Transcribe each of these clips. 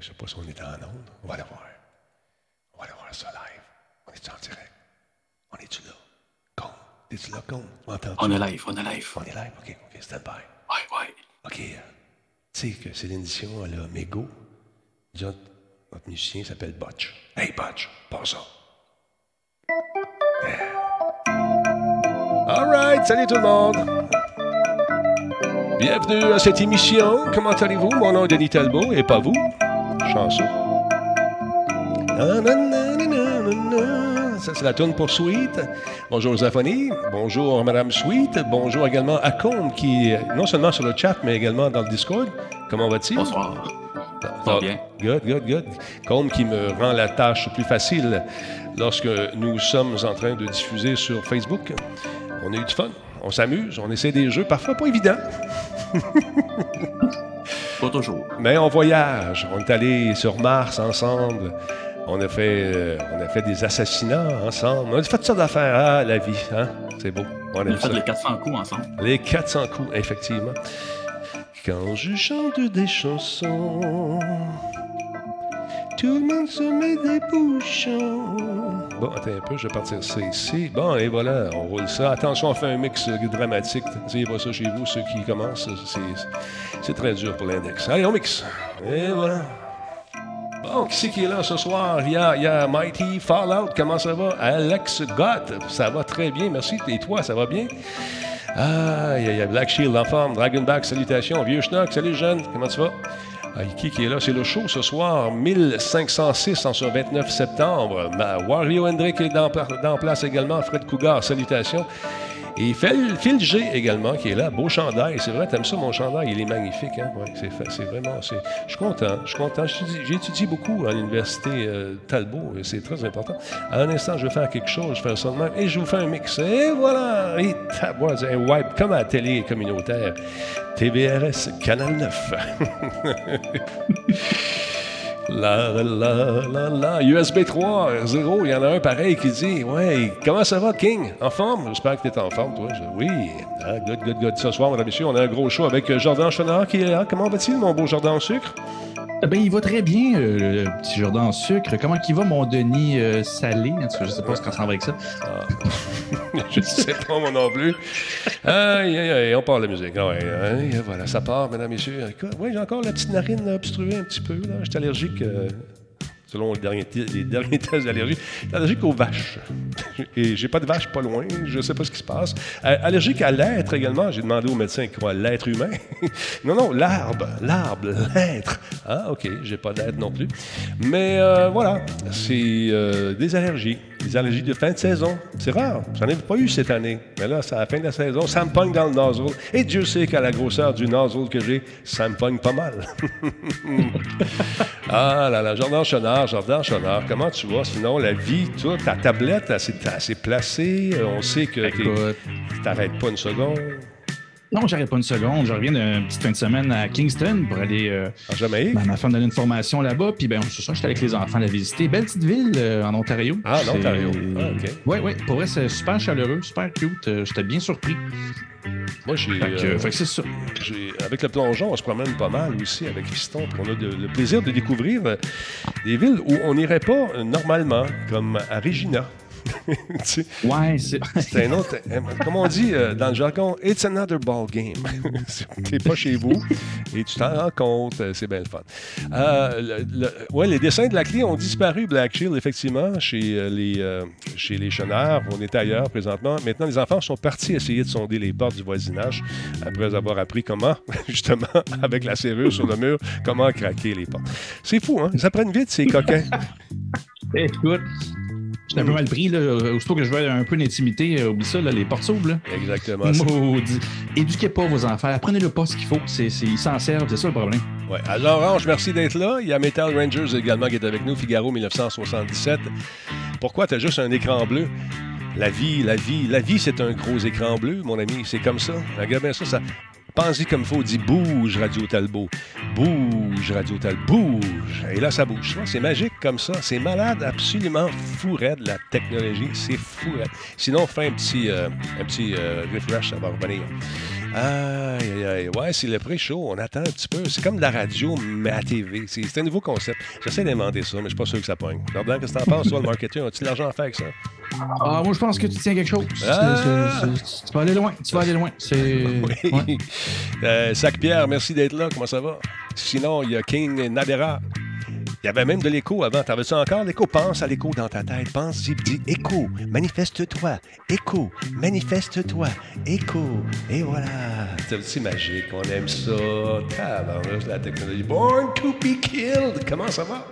je sais pas si on est en onde. On va le voir. On va le voir ça live. On est en direct. On est-tu là? Con. T'es-tu là, con? On est live, on est live. On est live? OK, OK, stand by. Ouais, ouais. OK. euh, tu sais que c'est l'édition, elle a Mégo. Notre musicien s'appelle Butch. Hey, Butch, pas ça. All right, salut tout le monde. Bienvenue à cette émission. Comment allez-vous? Mon nom est Denis Talbot et pas vous. Na-na-na-na-na-na. Ça, c'est la tourne pour Sweet. Bonjour Zafoni. Bonjour Madame Sweet. Bonjour également à Combe qui est non seulement sur le chat, mais également dans le Discord. Comment va-t-il? Bonsoir. Ça bien? Good, good, good. Combe qui me rend la tâche plus facile lorsque nous sommes en train de diffuser sur Facebook. On a eu du fun, on s'amuse, on essaie des jeux parfois pas évidents, Pas toujours. mais on voyage. On est allé sur Mars ensemble. On a fait, euh, on a fait des assassinats ensemble. On a fait toutes sortes d'affaires. Ah, la vie, hein? C'est beau. On a fait ça. les 400 coups ensemble. Les 400 coups, effectivement. Quand je chante des chansons, tout le monde se met des bouchons. Bon, attends un peu, je vais partir ça ici. Bon, et voilà, on roule ça. Attention, on fait un mix dramatique. N'essayez pas ça chez vous, ceux qui commencent. C'est, très dur pour l'index. Allez, on mixe. Et voilà. Bon, qui c'est qui est là ce soir? Il y a, Mighty Fallout, comment ça va? Alex Gott, ça va très bien, merci. Et toi, ça va bien? Ah, il y, a- il y a Black Shield en forme, Dragonback, salutations, Vieux Schnock, salut jeune, comment tu vas? Ah, qui est là? C'est le show ce soir, 1506 en ce 29 septembre. Wario Hendrick est dans, dans place également, Fred Cougar, salutations. Et Phil, G également qui est là, beau chandail. C'est vrai, t'aimes ça mon chandail, il est magnifique. Hein? C'est, vraiment, je suis content, je suis content. J'étudie- beaucoup à l'université euh, Talbot c'est très important. À un instant, je vais faire quelque chose, je faire ça de même et je vous fais un mix. Et voilà, et taboise, un wipe comme à la télé communautaire. TVRS, Canal 9. La, la, la, la, la. USB 3, 0, il y en a un pareil qui dit Ouais, comment ça va, King? En forme? J'espère que tu es en forme, toi. Oui. Ah, good, good, good. Ce soir, mesdames et messieurs, on a un gros show avec euh, Jordan Chenard qui est là. Comment va-t-il, mon beau Jordan au sucre? Ben, il va très bien, euh, le petit Jordan en sucre. Comment il va, mon Denis euh, salé? Je sais pas ce qu'on s'en avec ça. Je ne sais pas, moi non plus. Aïe, aïe, aïe, on part la musique. Ah voilà, ça part, mesdames et messieurs. Oui, j'ai encore la petite narine obstruée un petit peu. Suis allergique, euh, selon les derniers, tests d'allergie. Allergique aux vaches. Et j'ai pas de vache pas loin. Je ne sais pas ce qui se passe. Euh, allergique à l'être également. J'ai demandé au médecin quoi, l'être humain. non, non, l'arbre. L'arbre, l'être. Ah, OK, j'ai pas d'être non plus. Mais euh, voilà, c'est euh, des allergies. Des allergies de fin de saison. C'est rare. J'en ai pas eu cette année. Mais là, c'est à la fin de la saison. Ça me pogne dans le nozzle. Et Dieu sait qu'à la grosseur du nozzle que j'ai, ça me pogne pas mal. ah là là, Jordan Chenard, Jordan Chenard, comment tu vas? Sinon, la vie, toi, ta tablette, elle s'est assez placée. On sait que t'arrêtes pas une seconde. Non, j'arrête pas une seconde. Je reviens d'une petite fin de semaine à Kingston pour aller. Euh, En Jamaïque? ma ma femme donner une formation là-bas. Puis, ben, c'est ça, j'étais avec les enfants la visiter. Belle petite ville euh, en Ontario. Ah, l'Ontario. Ah, OK. Oui, oui. Pour vrai, c'est super chaleureux, super cute. Euh, j'étais bien surpris. Moi, j'ai. Fait que, euh. J'ai- avec le plongeon, on se promène pas mal aussi avec Fiston. puis on a de- le plaisir de découvrir des villes où on n'irait pas normalement, comme à Regina. Tu sais, Ouais, c'est. c'est un autre. euh, Comme on dit euh, dans le jargon, it's another ball game. T'es pas chez vous et tu t'en rends compte. euh, C'est bien le fun. Euh, le- le- ouais, les dessins de la clé ont disparu, Black Shield, effectivement, chez euh, les, euh, chez les chenards. On est ailleurs présentement. Maintenant, les enfants sont partis essayer de sonder les portes du voisinage après avoir appris comment, justement, avec la serrure sur le mur, comment craquer les portes. C'est fou, hein? Ils apprennent vite, ces coquins. Écoute. J'étais un peu mal pris, là. Aussitôt que je veux un peu d'intimité, euh, oublie ça, là, les portes s'ouvrent, là. Exactement. C'est- Maudit. Éduquez pas vos enfants. Apprenez-le pas ce qu'il faut. C'est, c'est- ils s'en servent, c'est ça le problème. Ouais. Alors, Orange, merci d'être là. Il y a Metal Rangers également qui est avec nous, Figaro 1977. Pourquoi tu as juste un écran bleu? La vie, la vie, la vie, c'est un gros écran bleu, mon ami. C'est comme ça. Regarde bien ça, ça. Pense-y comme il faut. Dis bouge, Radio Talbot. Bouge, Radio Talbot. Bouge. Et là, ça bouge. C'est magique comme ça. C'est malade, absolument fou raide, la technologie. C'est fou raide. Sinon, fais un petit, euh, un petit euh, refresh, ça va revenir. Aïe, aïe, aïe. Ouais, c'est le pré-show. On attend un petit peu. C'est comme de la radio, mais à TV. C'est un nouveau concept. J'essaie d'inventer ça, mais je suis pas sûr que ça pogne. Jordan, qu'est-ce que t'en penses, toi, le marketing? As-tu de l'argent à faire avec ça? Ah, moi, je pense que tu tiens quelque chose. Ah! Tu vas aller loin. Tu vas aller loin. C'est. Oui. ouais. Euh, Sac-Pierre, merci d'être là. Comment ça va? Sinon, il y a King Nadera. Il y avait même de l'écho avant. T'en veux-tu encore l'écho? Pense à l'écho dans ta tête. Pense, dis, dis écho, manifeste-toi. Écho, manifeste-toi. Écho. Et voilà. C'est magique. On aime ça. Tabarnouche, la technologie. Born to be killed. Comment ça va?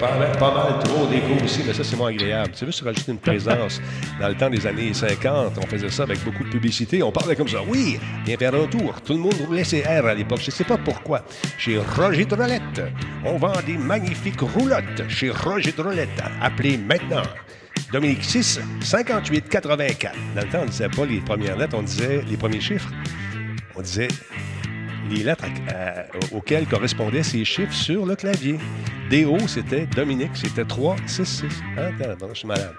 Pas, mal, pas mal trop d'écho aussi, mais ça, c'est moins agréable. Tu veux rajouter une présence. Dans le temps des années 50, on faisait ça avec beaucoup de publicité. On parlait comme ça. Oui, viens faire un tour. Tout le monde roulait ses R à l'époque. Je ne sais pas pourquoi. Chez Roger Drolette, on vend des magnifiques roulottes. Chez Roger Drolette, appelez maintenant. Dominique 6, 58 84. Dans le temps, on ne disait pas les premières lettres, on disait les premiers chiffres. On disait les lettres à- auxquelles correspondaient ces chiffres sur le clavier. DO, c'était Dominique, c'était 3, 6, 6. Attends, je suis malade.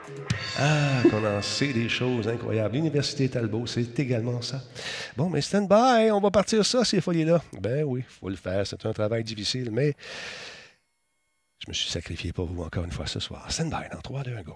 Ah, qu'on en sait des choses incroyables. L'Université Talbot, c'est également ça. Bon, mais stand by, on va partir ça, ces folies-là. Ben oui, il faut le faire. C'est un travail difficile, mais je me suis sacrifié pour vous encore une fois ce soir. Stand by dans 3, 2, 1, go.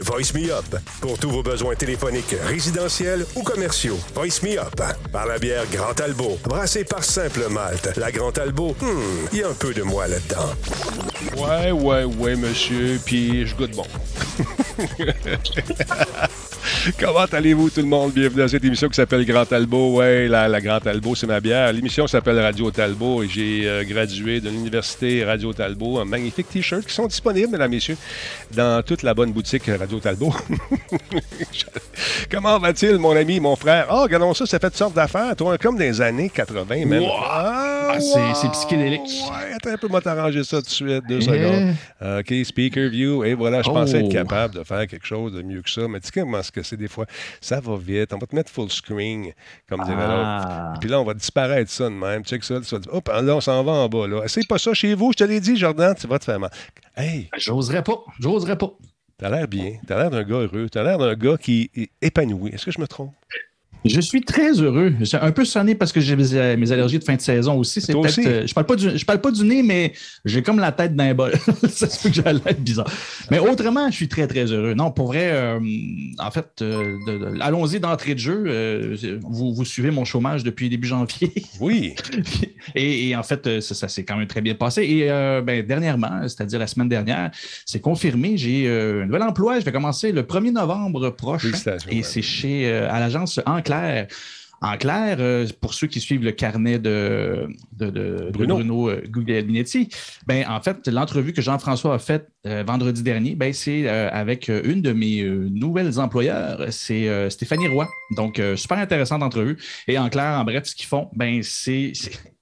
Voice Me Up pour tous vos besoins téléphoniques résidentiels ou commerciaux. Voice Me Up par la bière Grand Talbot, brassée par Simple Malte. La Grand hmm, il y a un peu de moi là-dedans. Ouais, ouais, ouais, monsieur, puis je goûte bon. Comment allez-vous tout le monde? Bienvenue dans cette émission qui s'appelle Grand Talbot. Ouais, la, la Grand Talbot, c'est ma bière. L'émission s'appelle Radio Talbot et j'ai euh, gradué de l'université Radio Talbot. Un magnifique T-shirt qui sont disponibles, mesdames, messieurs, dans toute la bonne boutique Radio Talbot. Comment va-t-il, mon ami, mon frère? Ah, regardons ça, ça fait toutes sortes d'affaires. Toi, comme des années 80, même. Wow! Ah, Ah, c'est- psychédélique. Ouais, attends un peu, moi t'arranger ça tout de suite, deux Yeah. secondes. OK, speaker view. Et voilà, je pensais être Oh. capable de faire quelque chose de mieux que ça. Mais tu sais comment que c'est des fois? Ça va vite. On va te mettre full screen, comme dirait Ah. l'autre. Puis là, on va disparaître ça de même. Check ça. Tu vas dire, hop, là, on s'en va en bas. Là. Essaye pas ça chez vous. Je te l'ai dit, Jordan, tu vas te faire mal. Hey, J'oserais pas. J'oserais pas. t'as l'air bien. T'as l'air d'un gars heureux. T'as l'air d'un gars qui est épanoui. Est-ce que je me trompe? Je suis très heureux. J'ai un peu sonné parce que j'ai mes euh, allergies de fin de saison aussi. C'est peut-être, euh, je parle pas du, je parle pas du nez, mais j'ai comme la tête d'un bol. ça se peut que j'ai l'air bizarre. Mais autrement, je suis très très heureux. Non, pour vrai, euh, en fait, euh, allons-y d'entrée de jeu. Vous, vous suivez mon chômage depuis début janvier. Oui. et, et en fait, ça, ça s'est quand même très bien passé. Et ben, dernièrement, c'est-à-dire la semaine dernière, c'est confirmé. J'ai un nouvel emploi. Je vais commencer le 1er novembre prochain. Félicitations, Et c'est chez à l'agence En Clair. En clair, euh, pour ceux qui suivent le carnet de, de, de- de Bruno. Bruno, euh, Guglielminetti, ben, en fait, l'entrevue que Jean-François a faite euh, vendredi dernier, ben, c'est euh, avec euh, une de mes euh, nouvelles employeurs, c'est Stéphanie Roy. Donc, super intéressante entrevue. Et en clair, en bref, ce qu'ils font, ben, c'est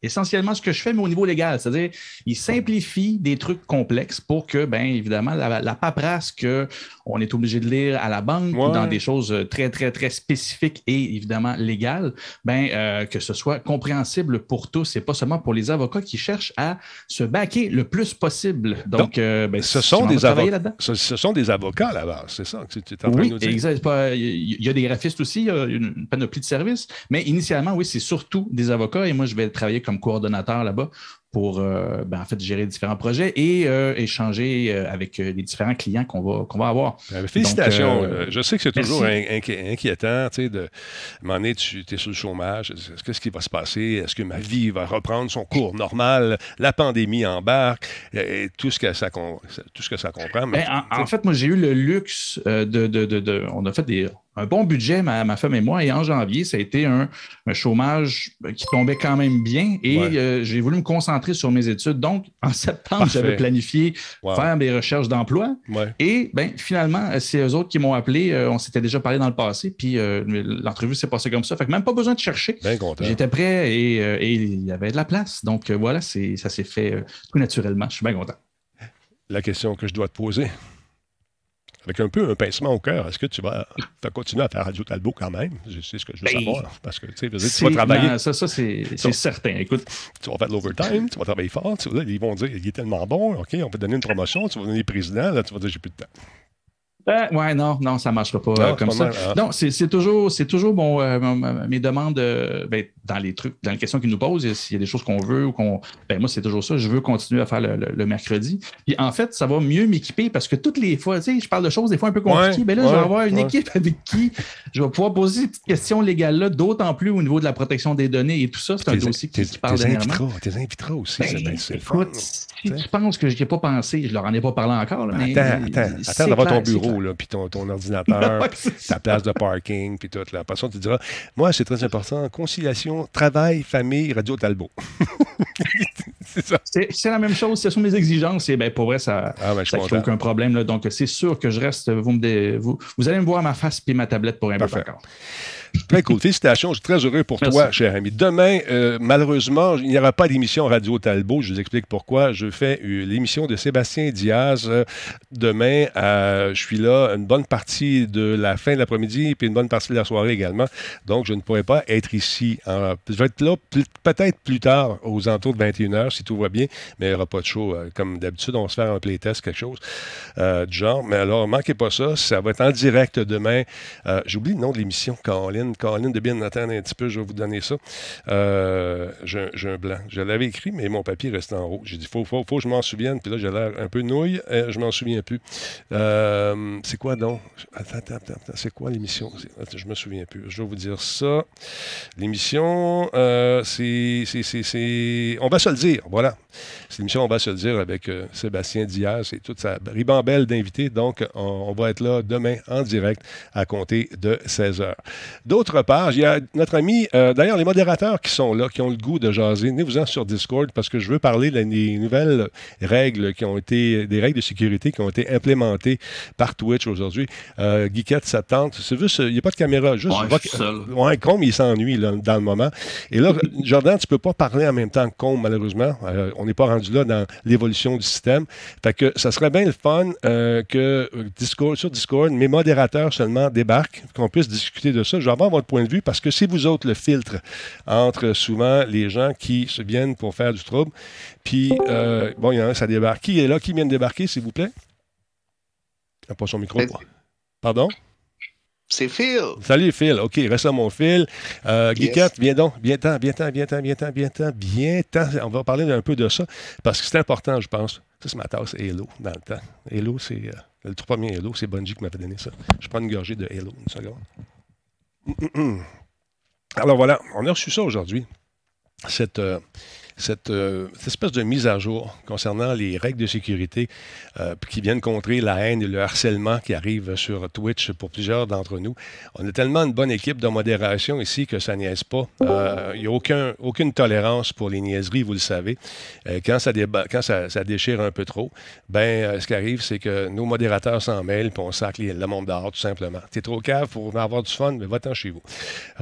essentiellement ce que je fais, mais au niveau légal. C'est-à-dire, ils simplifient des trucs complexes pour que, ben, évidemment, la, la paperasse qu'on est obligé de lire à la banque ou dans des choses très, très, très spécifiques et évidemment légales, ben, euh, que ce soit compréhensible pour tous et pas seulement pour les avocats qui cherchent à se baquer le plus possible. Donc, Donc, euh, ben, Ce tu sont des avocats. Ce, ce sont des avocats à la base, c'est ça que tu es en train de Oui, nous dire? exact. Pas- il y a des graphistes aussi, il y a une panoplie de services, mais initialement, oui, c'est surtout des avocats et moi, je vais travailler comme coordonnateur là-bas pour euh, ben, en fait gérer différents projets et euh, échanger euh, avec les différents clients qu'on va, qu'on va avoir. Félicitations. Donc, euh, Euh, je sais que c'est toujours in- inqui- inquiétant, tu sais, de à un moment donné, tu es sur le chômage. Est-ce- Qu'est-ce qui va se passer? Est-ce que ma vie va reprendre son cours normal? La pandémie embarque et, tout, ce que ça, con- tout ce que ça comprend. mais, Ben, en, fait, moi, j'ai eu le luxe de, de- de- de- On a fait des. Un bon budget, ma, ma, femme et moi. Et en janvier, ça a été un, un chômage qui tombait quand même bien. Et Ouais. euh, j'ai voulu me concentrer sur mes études. Donc, en septembre, j'avais planifié Wow. faire des recherches d'emploi. Ouais. Et ben, finalement, euh, c'est eux autres qui m'ont appelé. Euh, on s'était déjà parlé dans le passé. Puis euh, l'entrevue s'est passée comme ça. Fait que même pas besoin de chercher. J'étais prêt et, euh, et il y avait de la place. Donc euh, voilà, ça s'est fait euh, tout naturellement. Je suis bien content. La question que je dois te poser, avec un peu un pincement au cœur, est-ce que tu vas t'as continué à faire Radio Talbot quand même? Je sais ce que je veux Ben, savoir. Parce que tu C'est- vas travailler, non, ça, ça c'est c'est certain. Écoute, tu vas faire de l'overtime, tu vas travailler fort. tu ils vont dire, il est tellement bon, OK, on va te donner une promotion, tu vas devenir président, là, tu vas dire, j'ai plus de temps. Euh, ouais, non, non, ça ne marchera pas Non, euh, comme pas ça. mal, hein. Non, c'est c'est toujours, c'est toujours mon, euh, mes demandes euh, ben, dans les trucs, dans les questions qu'ils nous posent. S'il y a des choses qu'on veut ou qu'on. Ben, moi, c'est toujours ça. Je veux continuer à faire le, le- le mercredi. Puis en fait, ça va mieux m'équiper parce que toutes les fois, tu sais, je parle de choses des fois un peu compliquées. Ouais, ben là, je ouais, vais avoir une ouais. équipe avec qui je vais pouvoir poser ces petites questions légales-là, d'autant plus au niveau de la protection des données et tout ça. C'est un dossier qui, qui parle dernièrement. t'es inviteras aussi, Ben, c'est le fun. écoute, si tu penses que je n'y ai pas pensé, je leur en ai pas parlé encore. là, mais Attends, attends, attends d'avoir ton bureau, là, puis ton, ton ordinateur, Ouais, ta place de parking, puis tout. Après ça, tu diras, moi, c'est très important, conciliation, travail, famille, Radio Talbot. c'est la même chose. Ce sont mes exigences. Et ben, pour vrai, ça Ah, ben, ça crée aucun problème. là. Donc, c'est sûr que je reste. Vous, me dé- vous, vous allez me voir ma face et ma tablette pour un peu Parfait. encore. Très cool. Félicitations. Je suis très heureux pour Merci. toi, cher ami. Demain, euh, malheureusement, il n'y aura pas d'émission Radio Talbot. Je vous explique pourquoi. Je fais l'émission de Sébastien Diaz. euh, demain, je suis là une bonne partie de la fin de l'après-midi puis une bonne partie de la soirée également. Donc, je ne pourrai pas être ici. en- je vais être là peut-être plus tard, aux alentours de 21h, si tout va bien, mais il n'y aura pas de show. euh, comme d'habitude, on va se faire un playtest, quelque chose euh, du genre. Mais alors, manquez pas ça. Ça va être en direct demain. Euh, J'oublie le nom de l'émission, Caroline. Caroline de bien attendre un petit peu, je vais vous donner ça. Euh, J'ai un- blanc. Je l'avais écrit, mais mon papier reste en haut. J'ai dit, faut, faut, faut que je m'en souvienne. Puis là, j'ai l'air un peu nouille. Je m'en souviens plus. C'est quoi donc? Attends, attends, attends. attends. C'est quoi l'émission? Je me souviens plus. Je vais vous dire ça. L'émission, c'est, On va se le dire. Voilà. C'est l'émission On va se le dire avec euh, Sébastien Diaz et toute sa ribambelle d'invités. Donc, on, on va être là demain en direct à compter de 16 heures. D'autre part, il y a notre ami, euh, d'ailleurs, les modérateurs qui sont là, qui ont le goût de jaser, venez-vous-en sur Discord parce que je veux parler de- des nouvelles règles qui ont été, des règles de sécurité qui ont été implémentées par Twitch aujourd'hui. Euh, Geekette, ça te tente. C'est juste, il n'y a pas de caméra, juste. Ouais, je seul. Ouais, Combe, il s'ennuie dans le moment. Et là, Jordan, tu peux pas parler en même temps que Combe, malheureusement. Euh, on n'est pas rendu là dans l'évolution du système. Fait que ça serait bien le fun euh, que Discord, sur Discord, mes modérateurs seulement débarquent, qu'on puisse discuter de ça. Je vais avoir votre point de vue parce que c'est vous autres le filtre entre souvent les gens qui se viennent pour faire du trouble. Puis, euh, bon, il y en a un, ça débarque. Qui est là? Qui vient de débarquer, s'il vous plaît? Il n'a pas son micro. Vas-y. Pardon? C'est Phil. Salut Phil, OK, reste là mon Phil. Euh, Yes. Viens donc, viens ten viens ten viens ten viens ten viens ten viens ten On va parler un peu de ça parce que c'est important, je pense. Ça, c'est ma tasse Halo dans le temps. Halo, c'est euh, le tout premier Halo, c'est Bungie qui m'avait donné ça. Je prends une gorgée de Halo, une seconde. Alors voilà, on a reçu ça aujourd'hui. Cette, euh, cette, euh, espèce de mise à jour concernant les règles de sécurité euh, qui viennent contrer la haine et le harcèlement qui arrive sur Twitch pour plusieurs d'entre nous. On a tellement une bonne équipe de modération ici que ça niaise pas. Euh, Il n'y a aucun, aucune tolérance pour les niaiseries, vous le savez. Euh, quand ça, déchire un peu trop, ben, euh, ce qui arrive, c'est que nos modérateurs s'en mêlent puis on sac le monde dehors, tout simplement. T'es trop cave pour avoir du fun, mais va-t'en chez vous.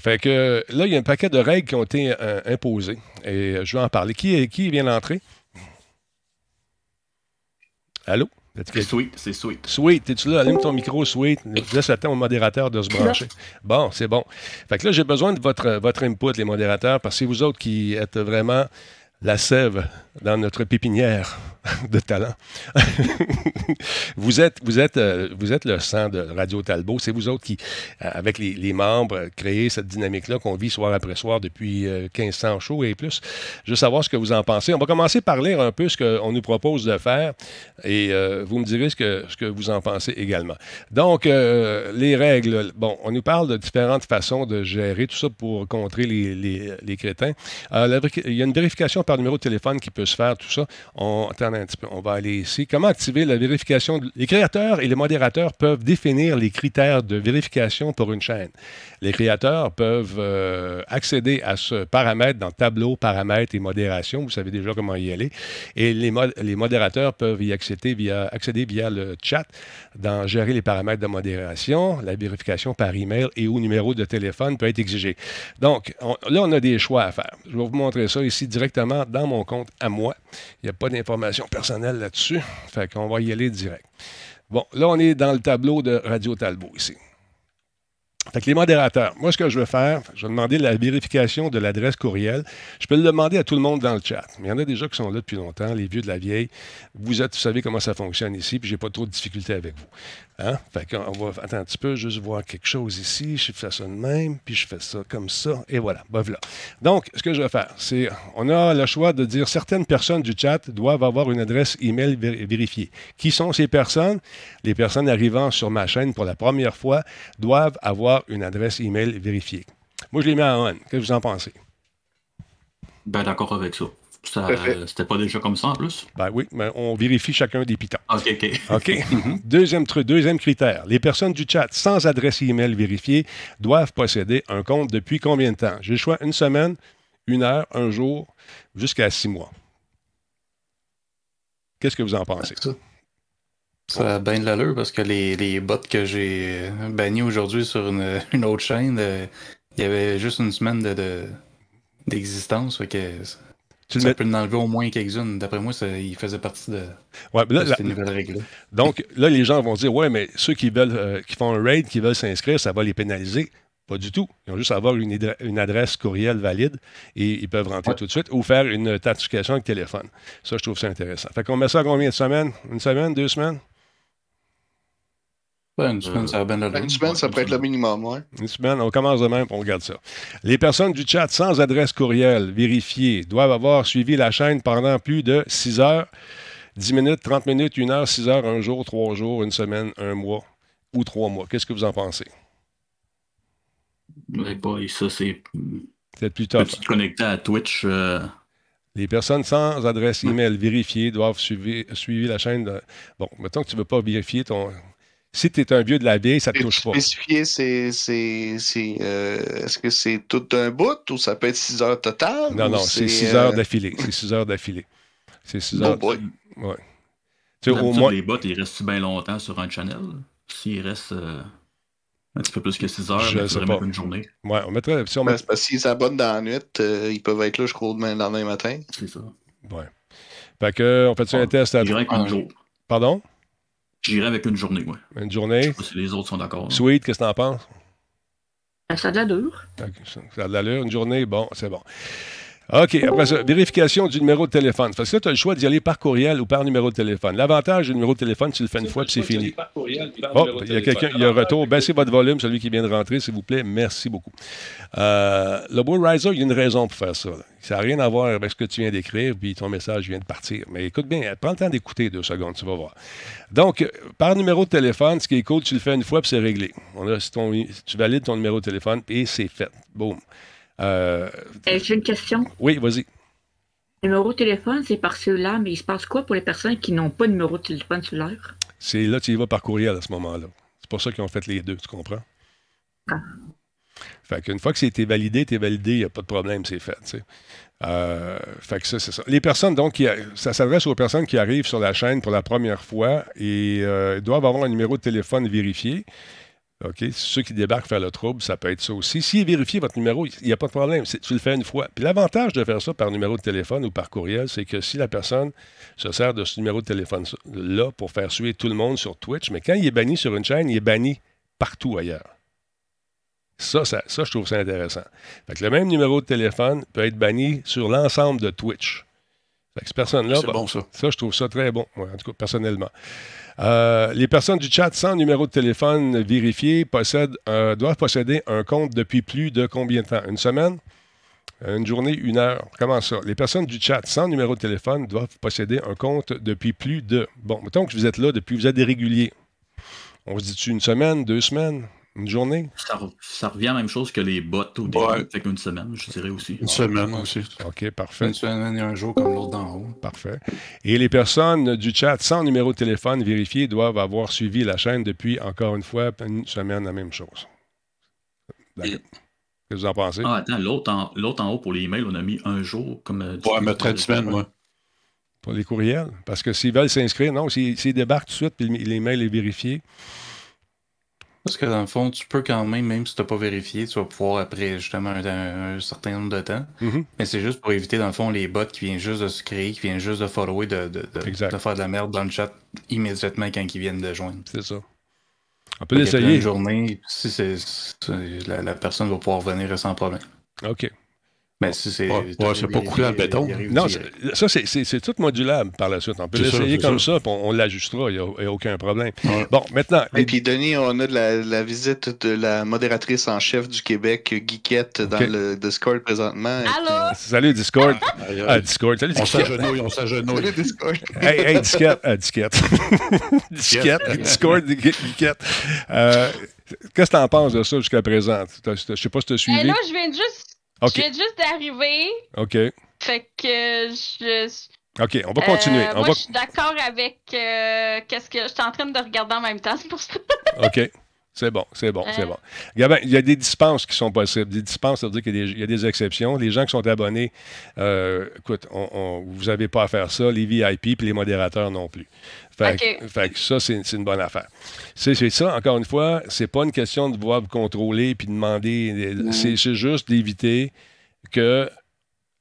Fait que là, il y a un paquet de règles qui ont été euh, imposées et euh, je vais en parler. Qui, est- qui vient d'entrer? Allô? Que- C'est sweet, c'est sweet. Sweet, es-tu là? Allume ton micro, Sweet. Laisse le temps au modérateur de se brancher. Bon, c'est bon. Fait que là, j'ai besoin de votre, votre input, les modérateurs, parce que c'est vous autres qui êtes vraiment la sève dans notre pépinière de talent. vous, êtes, vous, êtes, euh, vous êtes le sang de Radio Talbot. C'est vous autres qui, euh, avec les, membres, euh, créez cette dynamique-là qu'on vit soir après soir depuis euh, 1500 shows et plus. Je veux savoir ce que vous en pensez. On va commencer par lire un peu ce qu'on nous propose de faire et vous me direz ce que, ce que vous en pensez également. Donc, les règles. Bon, on nous parle de différentes façons de gérer tout ça pour contrer les, les- les crétins. Il y a une vérification par numéro de téléphone qui peut se faire, tout ça. On, attendez un petit peu, on va aller ici. Comment activer la vérification? les créateurs et les modérateurs peuvent définir les critères de vérification pour une chaîne? Les créateurs peuvent euh, accéder à ce paramètre dans tableau, paramètres et modération. Vous savez déjà comment y aller. Et les, les modérateurs peuvent y accéder via, accéder via le chat dans gérer les paramètres de modération. La vérification par email et ou numéro de téléphone peut être exigée. Donc, on- là, on a des choix à faire. Je vais vous montrer ça ici directement dans mon compte à moi. Il n'y a pas d'informations personnelles là-dessus. Fait qu'on va y aller direct. Bon, là, on est dans le tableau de Radio Talbot ici. Fait que les modérateurs, moi, ce que je vais faire, je vais demander la vérification de l'adresse courriel. Je peux le demander à tout le monde dans le chat. Mais il y en a déjà qui sont là depuis longtemps, les vieux de la vieille. Vous êtes, vous savez comment ça fonctionne ici, puis j'ai pas trop de difficultés avec vous. Hein? Fait qu'on va attends un petit peu, juste voir quelque chose ici. Je fais ça de même, puis je fais ça comme ça, et voilà. Ben voilà. Donc, ce que je vais faire, c'est, on a le choix de dire certaines personnes du chat doivent avoir une adresse email vé- vérifiée. Qui sont ces personnes? Les personnes arrivant sur ma chaîne pour la première fois doivent avoir une adresse email vérifiée. Moi, je les mets en on. Qu'est-ce que vous en pensez? Ben, d'accord avec ça. Euh, C'était pas déjà comme ça en plus? Ben oui, mais on vérifie chacun des pitons. Ok, ok. OK. deuxième, tru- deuxième critère. Les personnes du chat sans adresse email vérifiée doivent posséder un compte depuis combien de temps? J'ai le choix une semaine, une heure, un jour, jusqu'à six mois. Qu'est-ce que vous en pensez? Ça, ça a bien de l'allure parce que les, les bots que j'ai bannis aujourd'hui sur une, une autre chaîne, euh, il y avait juste une semaine de, de- d'existence. fait que Tu le ça mets- peut en enlever au moins quelques-unes. D'après moi, ça, il faisait partie de, Ouais, là, de la- règles-là. donc, là, les gens vont dire Ouais, mais ceux qui veulent euh, qui font un raid, qui veulent s'inscrire, ça va les pénaliser. Pas du tout. Ils ont juste à avoir une, adre- une adresse courriel valide et ils peuvent rentrer Ouais. tout de suite ou faire une authentification avec téléphone. Ça, je trouve ça intéressant. Fait qu'on met ça à combien de semaines? Une semaine, deux semaines? Ouais, une semaine, ça a bien de l'allure. Une semaine, ça pourrait être le minimum, ouais. Une semaine, on commence demain, puis on regarde ça. Les personnes du chat sans adresse courriel vérifiée doivent avoir suivi la chaîne pendant plus de 6 heures, 10 minutes, 30 minutes, 1 heure, 6 heures, un jour, 3 jours, une semaine, un mois ou 3 mois. Qu'est-ce que vous en pensez? Ouais, boy, ça, c'est. C'est plus top. Peux-tu te connecter à Twitch? euh, Les personnes sans adresse email vérifiée doivent suivre, suivre la chaîne. De... Bon, mettons que tu ne veux pas vérifier ton. Si tu es un vieux de la vieille, ça ne te touche pas. spécifier, c'est. c'est, euh, Est-ce que c'est tout un bout ou ça peut être 6 heures totales? Non, non, c'est 6 euh, heures d'affilée. C'est 6 heures d'affilée. C'est 6 Oh heures. boy. Ouais. Tu sais, au moins. Les bots, ils restent bien longtemps sur un channel? S'ils restent euh, un petit peu plus que 6 heures, Je sais pas. une journée. Ouais, on mettrait. Si on Ben, met- parce que s'ils s'abonnent dans la nuit, euh, ils peuvent être là jusqu'au demain- lendemain matin. C'est ça. Ouais. Fait que, on fait un test à. Journée. Pardon? J'irais avec une journée, ouais. Une Je sais journée. pas si les autres sont d'accord. Sweet, qu'est-ce que t'en penses? Ça a de l'allure. Ça a de l'allure. Une journée, bon, c'est bon. OK, après ça, vérification du numéro de téléphone. Parce que là, tu as le choix d'y aller par courriel ou par numéro de téléphone. L'avantage du numéro de téléphone, tu le fais une fois, puis c'est fini. Oh, il y a quelqu'un, il y a un retour. Baissez votre volume, celui qui vient de rentrer, s'il vous plaît. Merci beaucoup. Euh, le Bull Riser, il y a une raison pour faire ça. là. Ça n'a rien à voir avec ce que tu viens d'écrire, puis ton message vient de partir. Mais écoute bien, prends le temps d'écouter deux secondes, tu vas voir. Donc, euh, par numéro de téléphone, ce qui est cool, tu le fais une fois, puis c'est réglé. On a, si ton- tu valides ton numéro de téléphone, et c'est fait. Boum. Euh, Euh, J'ai une question. oui, vas-y. Numéro de téléphone, c'est par cellulaire, mais il se passe quoi pour les personnes qui n'ont pas de numéro de téléphone cellulaire? C'est là, tu y vas par courriel à ce moment-là. C'est pour ça qu'ils ont fait les deux, tu comprends? Ah. Fait qu'une fois que c'était validé, t'es validé, il n'y a pas de problème, c'est fait. Euh, fait que ça, c'est ça. Les personnes, donc, qui a- ça s'adresse aux personnes qui arrivent sur la chaîne pour la première fois et euh, doivent avoir un numéro de téléphone vérifié. OK? Ceux qui débarquent faire le trouble, ça peut être ça aussi. S'il est vérifié votre numéro, il n'y a pas de problème. Tu le fais une fois. Puis l'avantage de faire ça par numéro de téléphone ou par courriel, c'est que si la personne se sert de ce numéro de téléphone-là pour faire suivre tout le monde sur Twitch, mais quand il est banni sur une chaîne, il est banni partout ailleurs. Ça, ça, ça, je trouve ça intéressant. Fait que le même numéro de téléphone peut être banni sur l'ensemble de Twitch. Fait que cette personne-là, bah, bon, ça. ça, je trouve ça très bon, moi, en tout cas, personnellement. Euh, les personnes du chat sans numéro de téléphone vérifié euh, doivent posséder un compte depuis plus de combien de temps? Une semaine? Une journée? Une heure? Comment ça? Les personnes du chat sans numéro de téléphone doivent posséder un compte depuis plus de... Bon, mettons que vous êtes là depuis... Vous êtes des réguliers. On se dit-tu une semaine, deux semaines? Une journée? Ça, re- ça revient à la même chose que les bots au début. Ouais. Fait qu'une semaine, je dirais aussi. Une semaine aussi. OK, parfait. Une semaine et un jour comme l'autre d'en haut. Parfait. Et les personnes du chat sans numéro de téléphone vérifié doivent avoir suivi la chaîne depuis, encore une fois, une semaine, la même chose. D'accord. Qu'est-ce que vous en pensez? Ah, attends, l'autre en, l'autre en haut pour les emails, on a mis un jour comme. euh, Ouais, mettre une semaine, moi. Pour les courriels? Parce que s'ils veulent s'inscrire, non, s'ils s'ils débarquent tout de suite puis l'email est vérifié, Parce que dans le fond, tu peux quand même, même si tu n'as pas vérifié, tu vas pouvoir après justement un, certain nombre de temps. Mhm. Mais c'est juste pour éviter, dans le fond, les bots qui viennent juste de se créer, qui viennent juste de follower, de, de, de, de faire de la merde dans le chat immédiatement quand ils viennent de joindre. c'est ça. On peut l'essayer. de journée, si c'est, c'est- la, la personne va pouvoir venir sans problème. OK. Mais c'est. Ouais, ouais, c'est pas coulé le béton. Non, ça, c'est- c'est c'est tout modulable par la suite. On peut l'essayer comme ça. ça, puis on, on l'ajustera, il n'y a, aucun problème. Ouais. Bon, maintenant, Et les- puis, Denis, on a de la, la visite de la modératrice en chef du Québec, Guiquette, dans le Discord présentement. Allô? salut Discord. Aïe. Ah, Discord, salut On Discord. s'agenouille, on s'agenouille. Le Discord. Hey, hey, disquette. Ah, disquette. disquette. Discord, disquette. Euh, Qu'est-ce que tu en penses de ça jusqu'à présent? Je sais pas si tu as Eh, suivi. là, je viens juste, OK. je viens juste d'arriver. OK. Fait que je. OK, on va continuer. Euh, on moi, va... je suis d'accord avec euh, qu'est-ce que je suis en train de regarder en même temps, c'est pour ça. OK. C'est bon, c'est bon, c'est Euh. bon. Gabin, il y a des dispenses qui sont possibles. Des dispenses, ça veut dire qu'il y a des, il y a des exceptions. Les gens qui sont abonnés, euh, écoute, on- on- vous n'avez pas à faire ça. Les VIP puis les modérateurs non plus. Fait, que- OK. fait que ça, c'est une bonne affaire. C'est ça, encore une fois, c'est pas une question de pouvoir vous contrôler puis demander. C'est juste d'éviter que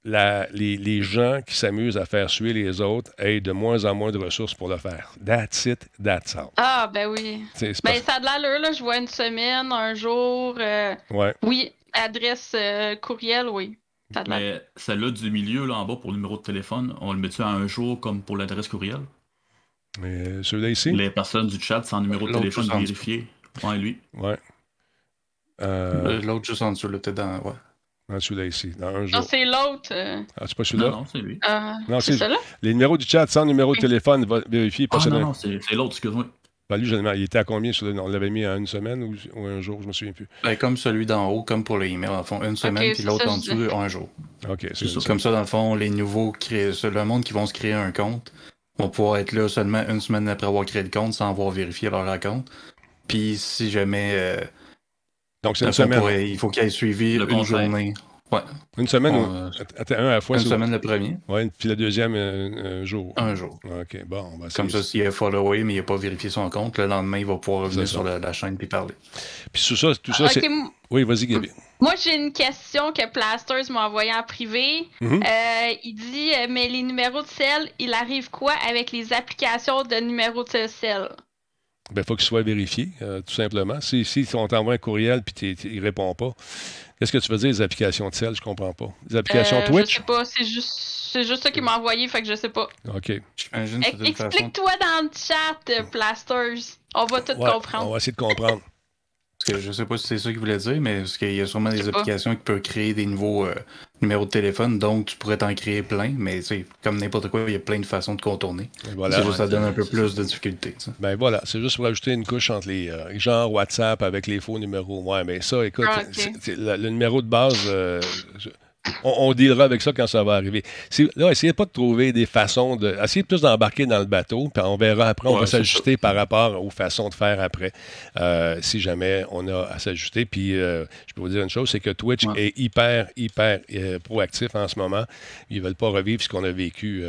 la- les, les gens qui s'amusent à faire suer les autres aient de moins en moins de ressources pour le faire. That's it, that's all. Ah, ben oui. C'est- c'est Ben, pas- ça a de l'allure, là. Je vois une semaine, un jour. euh, ouais. Oui, adresse euh, courriel, oui. Ça a de l'allure. Mais celle-là du milieu, là, en bas, pour le numéro de téléphone, on le met-tu à un jour comme pour l'adresse courriel? Mais celui-là ici? Les personnes du chat sans numéro de téléphone vérifié. Ouais, lui. Ouais. Euh, Euh, L'autre juste en dessous, là, peut-être dans. Ouais. Dans celui-là ici, dans un Non, c'est l'autre. euh, Ah, c'est pas celui-là? non, c'est lui. euh, Non, c'est c'est- ça, là? Les numéros du chat sans numéro de téléphone, va vérifier. Ah non, non, c'est l'autre, excuse-moi. Ben, lui, généralement, il était à combien? Sur le... On l'avait mis à une semaine ou, ou un jour, je me souviens plus. Ben, comme celui d'en haut, comme pour les emails, en fond, une semaine, puis l'autre en dessous, un jour. OK, c'est ça. Comme ça, dans le fond, les nouveaux, créés, le monde qui vont se créer un compte vont pouvoir être là seulement une semaine après avoir créé le compte sans avoir vérifié leur compte. Puis si jamais. euh, Donc, c'est une semaine. il faut qu'il ait suivi Le une journée. Ouais, Une semaine, on, euh, un à la fois. une semaine le premier, Ouais, puis le deuxième, euh, un jour. un jour. OK, bon, on va essayer Comme ça, s'il a followé, mais il n'a pas vérifié son compte, le lendemain, il va pouvoir revenir sur la, la chaîne puis parler. Puis tout ça, tout ça Ok, c'est... Oui, vas-y, Gabi. Moi, j'ai une question que Plasters m'a envoyée en privé. Mhm. Euh, il dit Mais les numéros de sel, il arrive quoi avec les applications de numéros de sel? Ben, il faut qu'il soit vérifié, euh, tout simplement. Si, si on t'envoie un courriel puis t'es- t'es- il ne répond pas, qu'est-ce que tu veux dire, les applications de sel? Je comprends pas. Les applications Euh, Je Twitch? sais pas, c'est juste, c'est juste ça qu'il m'a envoyé, fait que je sais pas. OK. Façon. Explique-toi dans le chat, euh, Plasters. On va tout Ouais, comprendre. on va essayer de comprendre. Parce que je sais pas si c'est ça qu'il voulait dire, mais parce qu'il y a sûrement des applications qui peuvent créer des nouveaux euh, numéros de téléphone, donc tu pourrais t'en créer plein, mais sais, comme n'importe quoi, il y a plein de façons de contourner. Et Voilà. c'est juste ça donne un c'est- peu c'est plus ça. de difficultés. tu sais. Ben voilà, c'est juste pour ajouter une couche entre les euh, genre WhatsApp avec les faux numéros. Ouais, mais ça, écoute, Ah, c'est- c'est- le, le numéro de base, euh, on, on dealera avec ça quand ça va arriver. Là, essayez pas de trouver des façons de. Essayez plus d'embarquer dans le bateau, puis on verra après, on Ouais, va s'ajuster par rapport aux façons de faire après, euh, si jamais on a à s'ajuster. Puis euh, je peux vous dire une chose, c'est que Twitch Ouais. est hyper, hyper euh, proactif en ce moment. Ils veulent pas revivre ce qu'on a vécu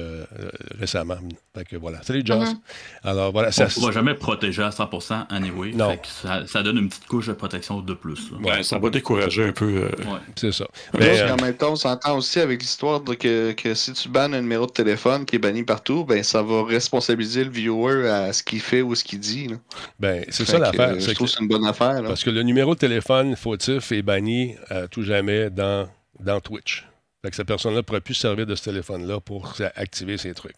récemment. Fait que voilà. Salut, Joss. Mhm. Alors voilà, On ça. ne pourra jamais protéger à 100% anyway. Non. Fait que ça, ça donne une petite couche de protection de plus. Ouais, ça va décourager un peu. euh, Ouais. C'est ça. Mais Mais, euh, en même temps, on s'entend aussi avec l'histoire que, que si tu bannes un numéro de téléphone qui est banni partout, ben ça va responsabiliser le viewer à ce qu'il fait ou ce qu'il dit. là. ben, c'est ça l'affaire. euh, Je trouve que- c'est une bonne affaire. là. Parce que le numéro de téléphone fautif est banni à tout jamais dans, dans Twitch. Fait que cette personne-là ne pourra plus se servir de ce téléphone-là pour activer ses trucs.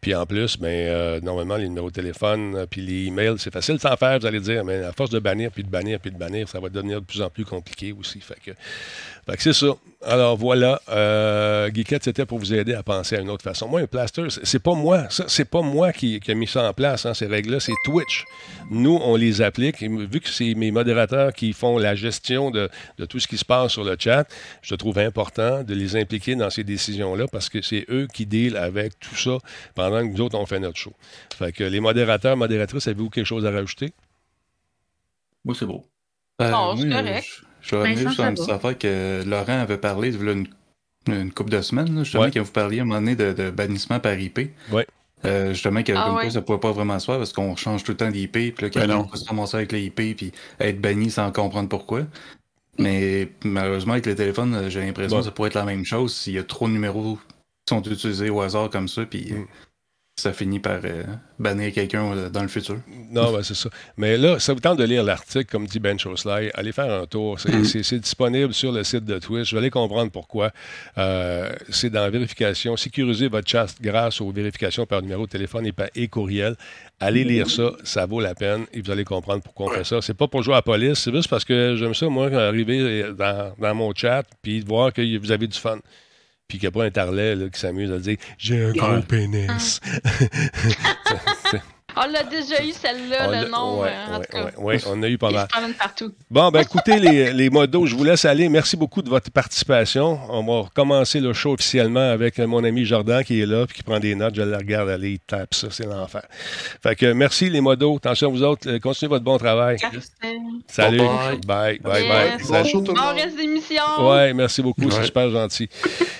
Puis en plus, ben, euh, normalement, les numéros de téléphone euh, puis les emails, c'est facile de s'en faire, vous allez dire, mais à force de bannir, puis de bannir, puis de bannir, ça va devenir de plus en plus compliqué aussi. Fait que, fait que c'est ça. Alors voilà, euh, Geekette, c'était pour vous aider à penser à une autre façon. Moi, un plaster, c'est- c'est pas moi, ça, c'est pas moi qui, qui a mis ça en place, hein, ces règles-là, c'est Twitch. Nous, on les applique. Et vu que c'est mes modérateurs qui font la gestion de, de tout ce qui se passe sur le chat, je trouve important de les impliquer dans ces décisions-là parce que c'est eux qui deal avec tout ça pendant que nous autres, on fait notre show. Fait que les modérateurs, modératrices, avez-vous quelque chose à rajouter? Moi, c'est beau. Ben, Non, c'est moi, correct. je- Je vais revenir Vincent, sur une petite affaire que Laurent avait parlé il y a une, une couple de semaines, là, justement, Ouais. quand vous parliez à un moment donné de, de bannissement par IP. Ouais. Euh, justement, que, Ah comme ouais. quoi, ça pouvait pas vraiment se faire parce qu'on change tout le temps d'IP, puis là, Ben quelqu'un peut se ramasser avec les IP, puis être banni sans comprendre pourquoi. Mais malheureusement, avec les téléphones, euh, j'ai l'impression Ouais. que ça pourrait être la même chose s'il y a trop de numéros qui sont utilisés au hasard comme ça, puis Mm. Ça finit par euh, bannir quelqu'un euh, dans le futur. Non, ben, c'est ça. Mais là, ça vous tente de lire l'article, comme dit Ben Chosley, allez faire un tour. C'est Mhm. c'est- disponible sur le site de Twitch. Vous allez comprendre pourquoi. Euh, c'est dans la vérification. Sécurisez votre chat grâce aux vérifications par numéro de téléphone et, par, et courriel. Allez lire ça, ça vaut la peine et vous allez comprendre pourquoi on fait ça. C'est pas pour jouer à la police, c'est juste parce que j'aime ça, moi, arriver dans, dans mon chat puis de voir que vous avez du fun. Puis qu'il n'y a pas un tarlet là, qui s'amuse à dire J'ai un gros pénis. On l'a déjà eu celle-là, le nom, ouais, euh, en ouais, tout cas. ouais, ouais, on a eu pas mal. partout. Bon, ben écoutez les, les modos, je vous laisse aller. Merci beaucoup de votre participation. On va recommencer le show officiellement avec mon ami Jordan qui est là puis qui prend des notes. Je le regarde aller, il tape ça, c'est l'enfer. Fait que merci les modos. Attention à vous autres. Euh, Continuez votre bon travail. Parfait. Salut. Bye. Bye, bye, Yes. bye. Bon Bon reste d'émission. Ouais, merci beaucoup, c'est super gentil.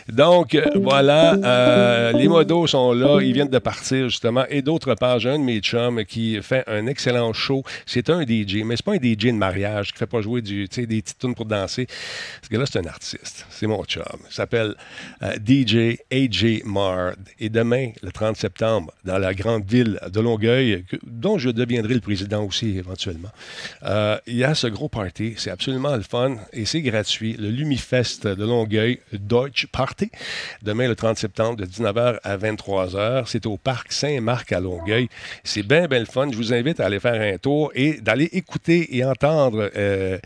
Donc, euh, voilà, euh, les modos sont là, ils viennent de partir justement. Et d'autre part, j'ai un de mes chums qui fait un excellent show. C'est un DJ, mais c'est pas un DJ de mariage qui fait pas jouer des petites tunes pour danser. Ce gars-là, c'est un artiste. C'est mon chum. Il s'appelle euh, DJ AJ Mard. Et demain, le 30 septembre, dans la grande ville de Longueuil, dont je deviendrai le président aussi éventuellement, euh, il y a ce gros party. C'est absolument le fun et c'est gratuit. Le Lumifest de Longueuil, Deutsche Party, demain le 30 septembre de 19h à 23h. C'est au parc Saint-Marc à Longueuil. C'est bien, bien le fun. Je vous invite à aller faire un tour et d'aller écouter et entendre euh,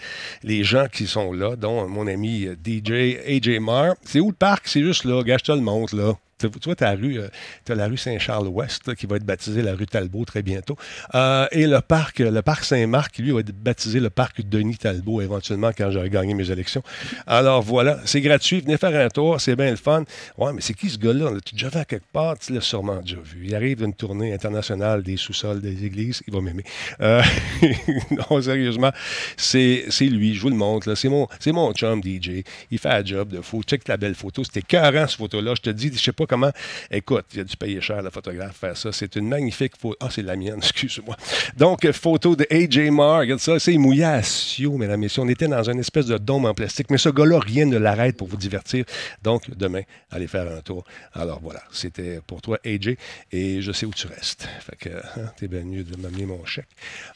les gens qui sont là, dont mon ami euh, DJ AJ Mar. C'est où le parc? C'est juste là. Gâche-toi le montre, là. Tu vois, tu as, la rue Saint-Charles-Ouest qui va être baptisée la rue Talbot très bientôt. Euh, et le parc, le parc Saint-Marc, lui va être baptisé le parc Denis Talbot éventuellement quand j'aurai gagné mes élections. Alors voilà, c'est gratuit. Venez faire un tour, c'est bien le fun. Ouais, mais c'est qui ce gars-là? Tu déjà vu quelque part? Tu l'as sûrement déjà vu. Il arrive d'une tournée internationale des sous-sols des églises. Il va m'aimer. Euh, non, sérieusement, c'est lui. Je vous le montre. C'est mon, mon chum DJ. Il fait un job de fou. Check la belle photo. C'était carré, cette photo-là. Je te dis, je sais pas comment. Écoute, il a dû payer cher, le photographe, faire ça. C'est une magnifique photo. Ah, c'est la mienne, excuse-moi. Donc, euh, photo de AJ Marr. Regarde ça. C'est mouillé à Sio, mesdames et messieurs. On était dans une espèce de dôme en plastique. Mais ce gars-là, rien ne l'arrête pour vous divertir. Donc, demain, allez faire un tour. Alors, voilà. C'était pour toi, AJ. Et je sais où tu restes. Fait que, hein, t'es bien mieux de m'amener mon chèque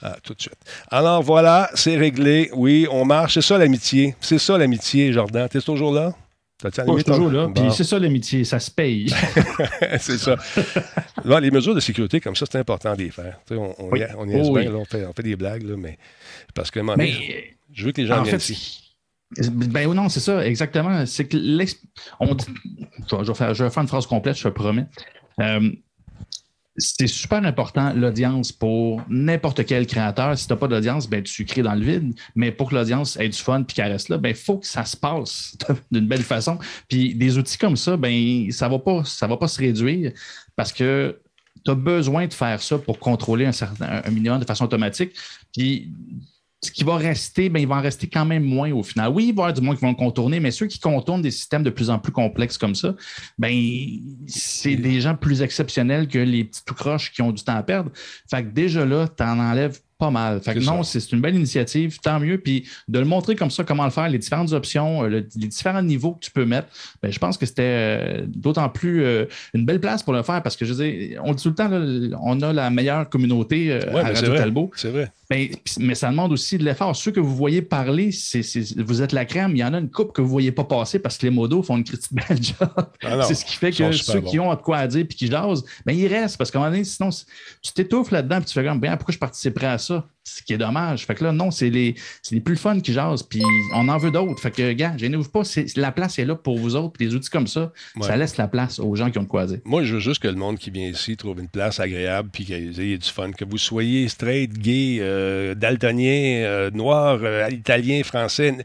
euh, tout de suite. Alors, voilà. C'est réglé. Oui, on marche. C'est ça, l'amitié. C'est ça, l'amitié, Jordan. T'es toujours là? Je suis toujours là. Bon. Puis c'est ça l'amitié, ça se paye. c'est ça. Là, les mesures de sécurité comme ça, c'est important de les faire. On, on, Oui. y on y Oh, bien, oui. là, on, fait, on fait des blagues, là, mais parce que donné, Mais je veux que les gens en viennent fait, ici. Ben non, c'est ça, exactement. C'est que on dit- je, vais, je vais faire, je vais faire une phrase complète, je te promets. Euh, c'est super important l'audience pour n'importe quel créateur. Si tu n'as pas d'audience, ben, tu crées dans le vide. Mais pour que l'audience ait du fun et qu'elle reste là, il faut que ça se passe d'une belle façon. Puis des outils comme ça, ben, ça ne va, pas- va pas se réduire parce que tu as besoin de faire ça pour contrôler un, certain, minimum de façon automatique. Puis ce qui va rester, ben, il va en rester quand même moins au final. Oui, il va y avoir du moins qui vont le contourner, mais ceux qui contournent des systèmes de plus en plus complexes comme ça, ben, c'est des gens plus exceptionnels que les petits tout croches qui ont du temps à perdre. Fait que déjà là, tu en enlèves pas mal. Fait que C'est non, c'est une belle initiative, tant mieux. Puis de le montrer comme ça, comment le faire, les différentes options, euh, le- les différents niveaux que tu peux mettre, ben, je pense que c'était euh, d'autant plus euh, une belle place pour le faire parce que je dire, on dit tout le temps, là, on a la meilleure communauté euh, Ouais, à c'est Radio. Talbot. C'est vrai. Ben, mais ça demande aussi de l'effort. Ceux que vous voyez parler, vous êtes la crème. Il y en a une coupe que vous ne voyez pas passer parce que les modos font une critique belle job. Ah c'est ce qui fait que ceux qui ont de quoi à dire et qui jasent, ben, ils restent. Parce qu'à un moment donné, sinon, tu t'étouffes là-dedans et tu fais comme, ben, pourquoi je participerais à ça? Ça. Ce qui est dommage. Fait que là, non, c'est les, les plus fun qui jasent, puis on en veut d'autres. Fait que, gars, gênez-vous pas, la place est là pour vous autres, puis des outils comme ça, Ouais. ça laisse la place aux gens qui ont de quoi dire. Moi, je veux juste que le monde qui vient ici trouve une place agréable puis qu'il y ait du fun. Que vous soyez straight, gay, euh, daltonien, euh, noir, euh, italien, français,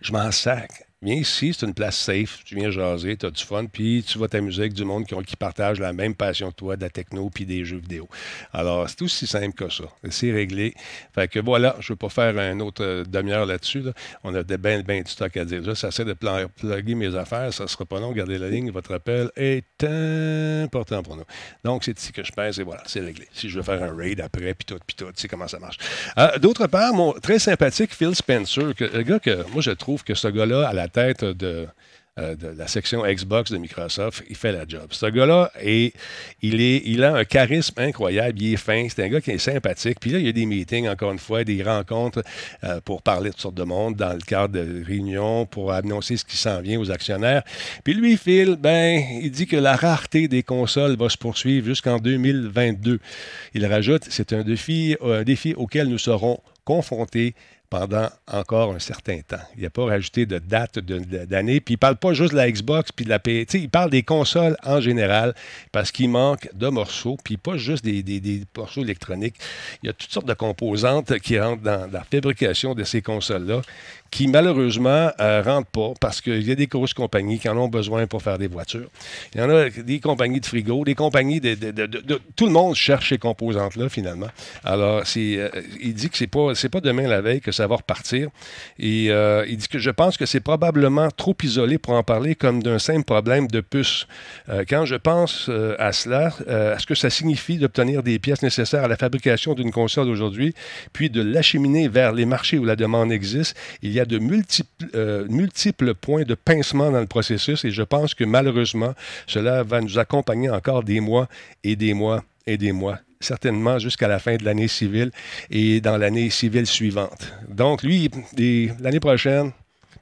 je m'en sac. Viens ici, c'est une place safe. Tu viens jaser, tu as du fun, puis tu vas t'amuser avec du monde qui, qui partage la même passion que toi, de la techno puis des jeux vidéo. Alors, c'est aussi simple que ça. C'est réglé. Fait que voilà, je ne veux pas faire un autre euh, demi-heure là-dessus. là. On a bien ben du stock à dire. Ça essaie de plugger mes affaires. Ça ne sera pas long. Gardez la ligne. Votre appel est important pour nous. Donc, c'est ici que je pèse et voilà, c'est réglé. Si je veux faire un raid après, puis tout, puis tout, tu sais comment ça marche. Euh, D'autre part, mon très sympathique Phil Spencer, le gars que moi, je trouve que ce gars-là, à la tête de euh, de la section Xbox de Microsoft, il fait la job. Ce gars-là, est, il, est, il a un charisme incroyable, il est fin, c'est un gars qui est sympathique. Puis là, il y a des meetings, encore une fois, des rencontres euh, pour parler de toutes sortes de monde dans le cadre de réunions, pour annoncer ce qui s'en vient aux actionnaires. Puis lui, Phil, ben, il dit que la rareté des consoles va se poursuivre jusqu'en 2022. Il rajoute, c'est un défi, un défi auquel nous serons confrontés pendant encore un certain temps. Il n'a pas rajouté de date d'année. Puis il ne parle pas juste de la Xbox puis de la PS. Il parle des consoles en général parce qu'il manque de morceaux. Puis pas juste des, des- des morceaux électroniques. Il y a toutes sortes de composantes qui rentrent dans la fabrication de ces consoles-là qui malheureusement ne rentrent pas parce qu'il y a des grosses compagnies qui en ont besoin pour faire des voitures. Il y en a des compagnies de frigo, des compagnies de, de- de- tout le monde cherche ces composantes-là finalement. Alors euh, il dit que c'est pas c'est pas demain la veille que ça va repartir. Et euh, il dit que je pense que c'est probablement trop isolé pour en parler comme d'un simple problème de puce. Euh, quand je pense euh, à cela, à ce que ça signifie d'obtenir des pièces nécessaires à la fabrication d'une console aujourd'hui, puis de l'acheminer vers les marchés où la demande existe, il y a de multiples points de pincement dans le processus et je pense que malheureusement, cela va nous accompagner encore des mois et des mois et des mois certainement jusqu'à la fin de l'année civile et dans l'année civile suivante. Donc, lui, l'année prochaine,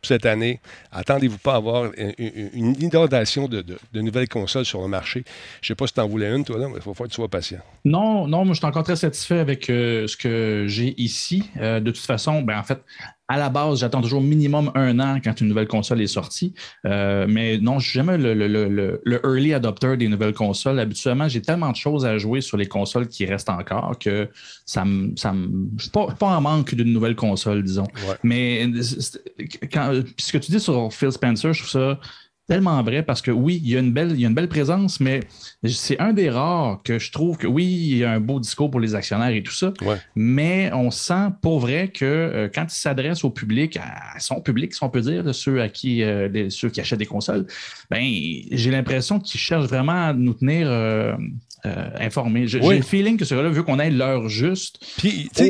cette année, attendez-vous pas à avoir une, inondation de, nouvelles consoles sur le marché. Je sais pas si tu en voulais une, toi, là, mais il faut faut que tu sois patient. Non, non, moi je suis encore très satisfait avec euh, ce que j'ai ici. Euh, de toute façon, ben, en fait, à la base, j'attends toujours minimum un an quand une nouvelle console est sortie. Euh, mais non, je suis jamais le, le- le- le- early adopter des nouvelles consoles. Habituellement, j'ai tellement de choses à jouer sur les consoles qui restent encore que ça me. ça me- Je suis pas, en manque d'une nouvelle console, disons. Mais c'est- quand, ce que tu dis sur Phil Spencer, je trouve ça tellement vrai parce que oui, il y a une belle, il y a une belle présence, mais c'est un des rares que je trouve que oui, il y a un beau discours pour les actionnaires et tout ça, mais on sent pour vrai que euh, quand il s'adresse au public, à son public, si on peut dire, de ceux à qui euh, les- ceux qui achètent des consoles, ben j'ai l'impression qu'il cherche vraiment à nous tenir euh, euh, informés. J'ai Oui. le feeling que ce gars-là veut qu'on ait l'heure juste.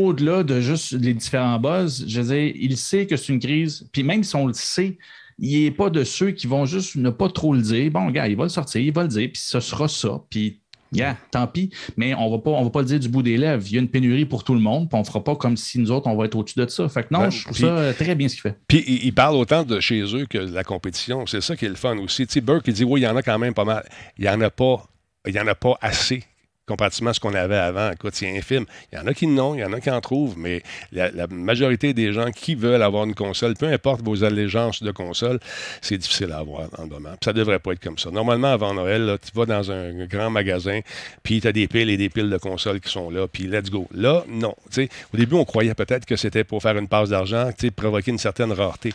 Au-delà de juste les différents buzz, je veux dire, il sait que c'est une crise. Puis même si on le sait, il n'est pas de ceux qui vont juste ne pas trop le dire. Bon, gars, il va le sortir, il va le dire, puis ce sera ça. Puis, gars, tant pis. Mais on va pas, on va pas le dire du bout des lèvres. Il y a une pénurie pour tout le monde, puis on fera pas comme si nous autres, on va être au-dessus de ça. Fait que non, Ouais, je trouve ça euh, très bien ce qu'il fait. Puis il, il parle autant de chez eux que de la compétition. C'est ça qui est le fun aussi. Tu sais, Burke, il dit oui, il y en a quand même pas mal. Il n'y en a pas, il y en a pas assez comparativement à ce qu'on avait avant. Écoute, c'est infime. Il y en a qui non, il y en a qui en trouvent, mais la, majorité des gens qui veulent avoir une console, peu importe vos allégeances de console, c'est difficile à avoir en le moment. Puis ça devrait pas être comme ça. Normalement, avant Noël, tu vas dans un grand magasin, puis tu as des piles et des piles de consoles qui sont là, puis let's go. Là, non. Au début, on croyait peut-être que c'était pour faire une passe d'argent, provoquer une certaine rareté.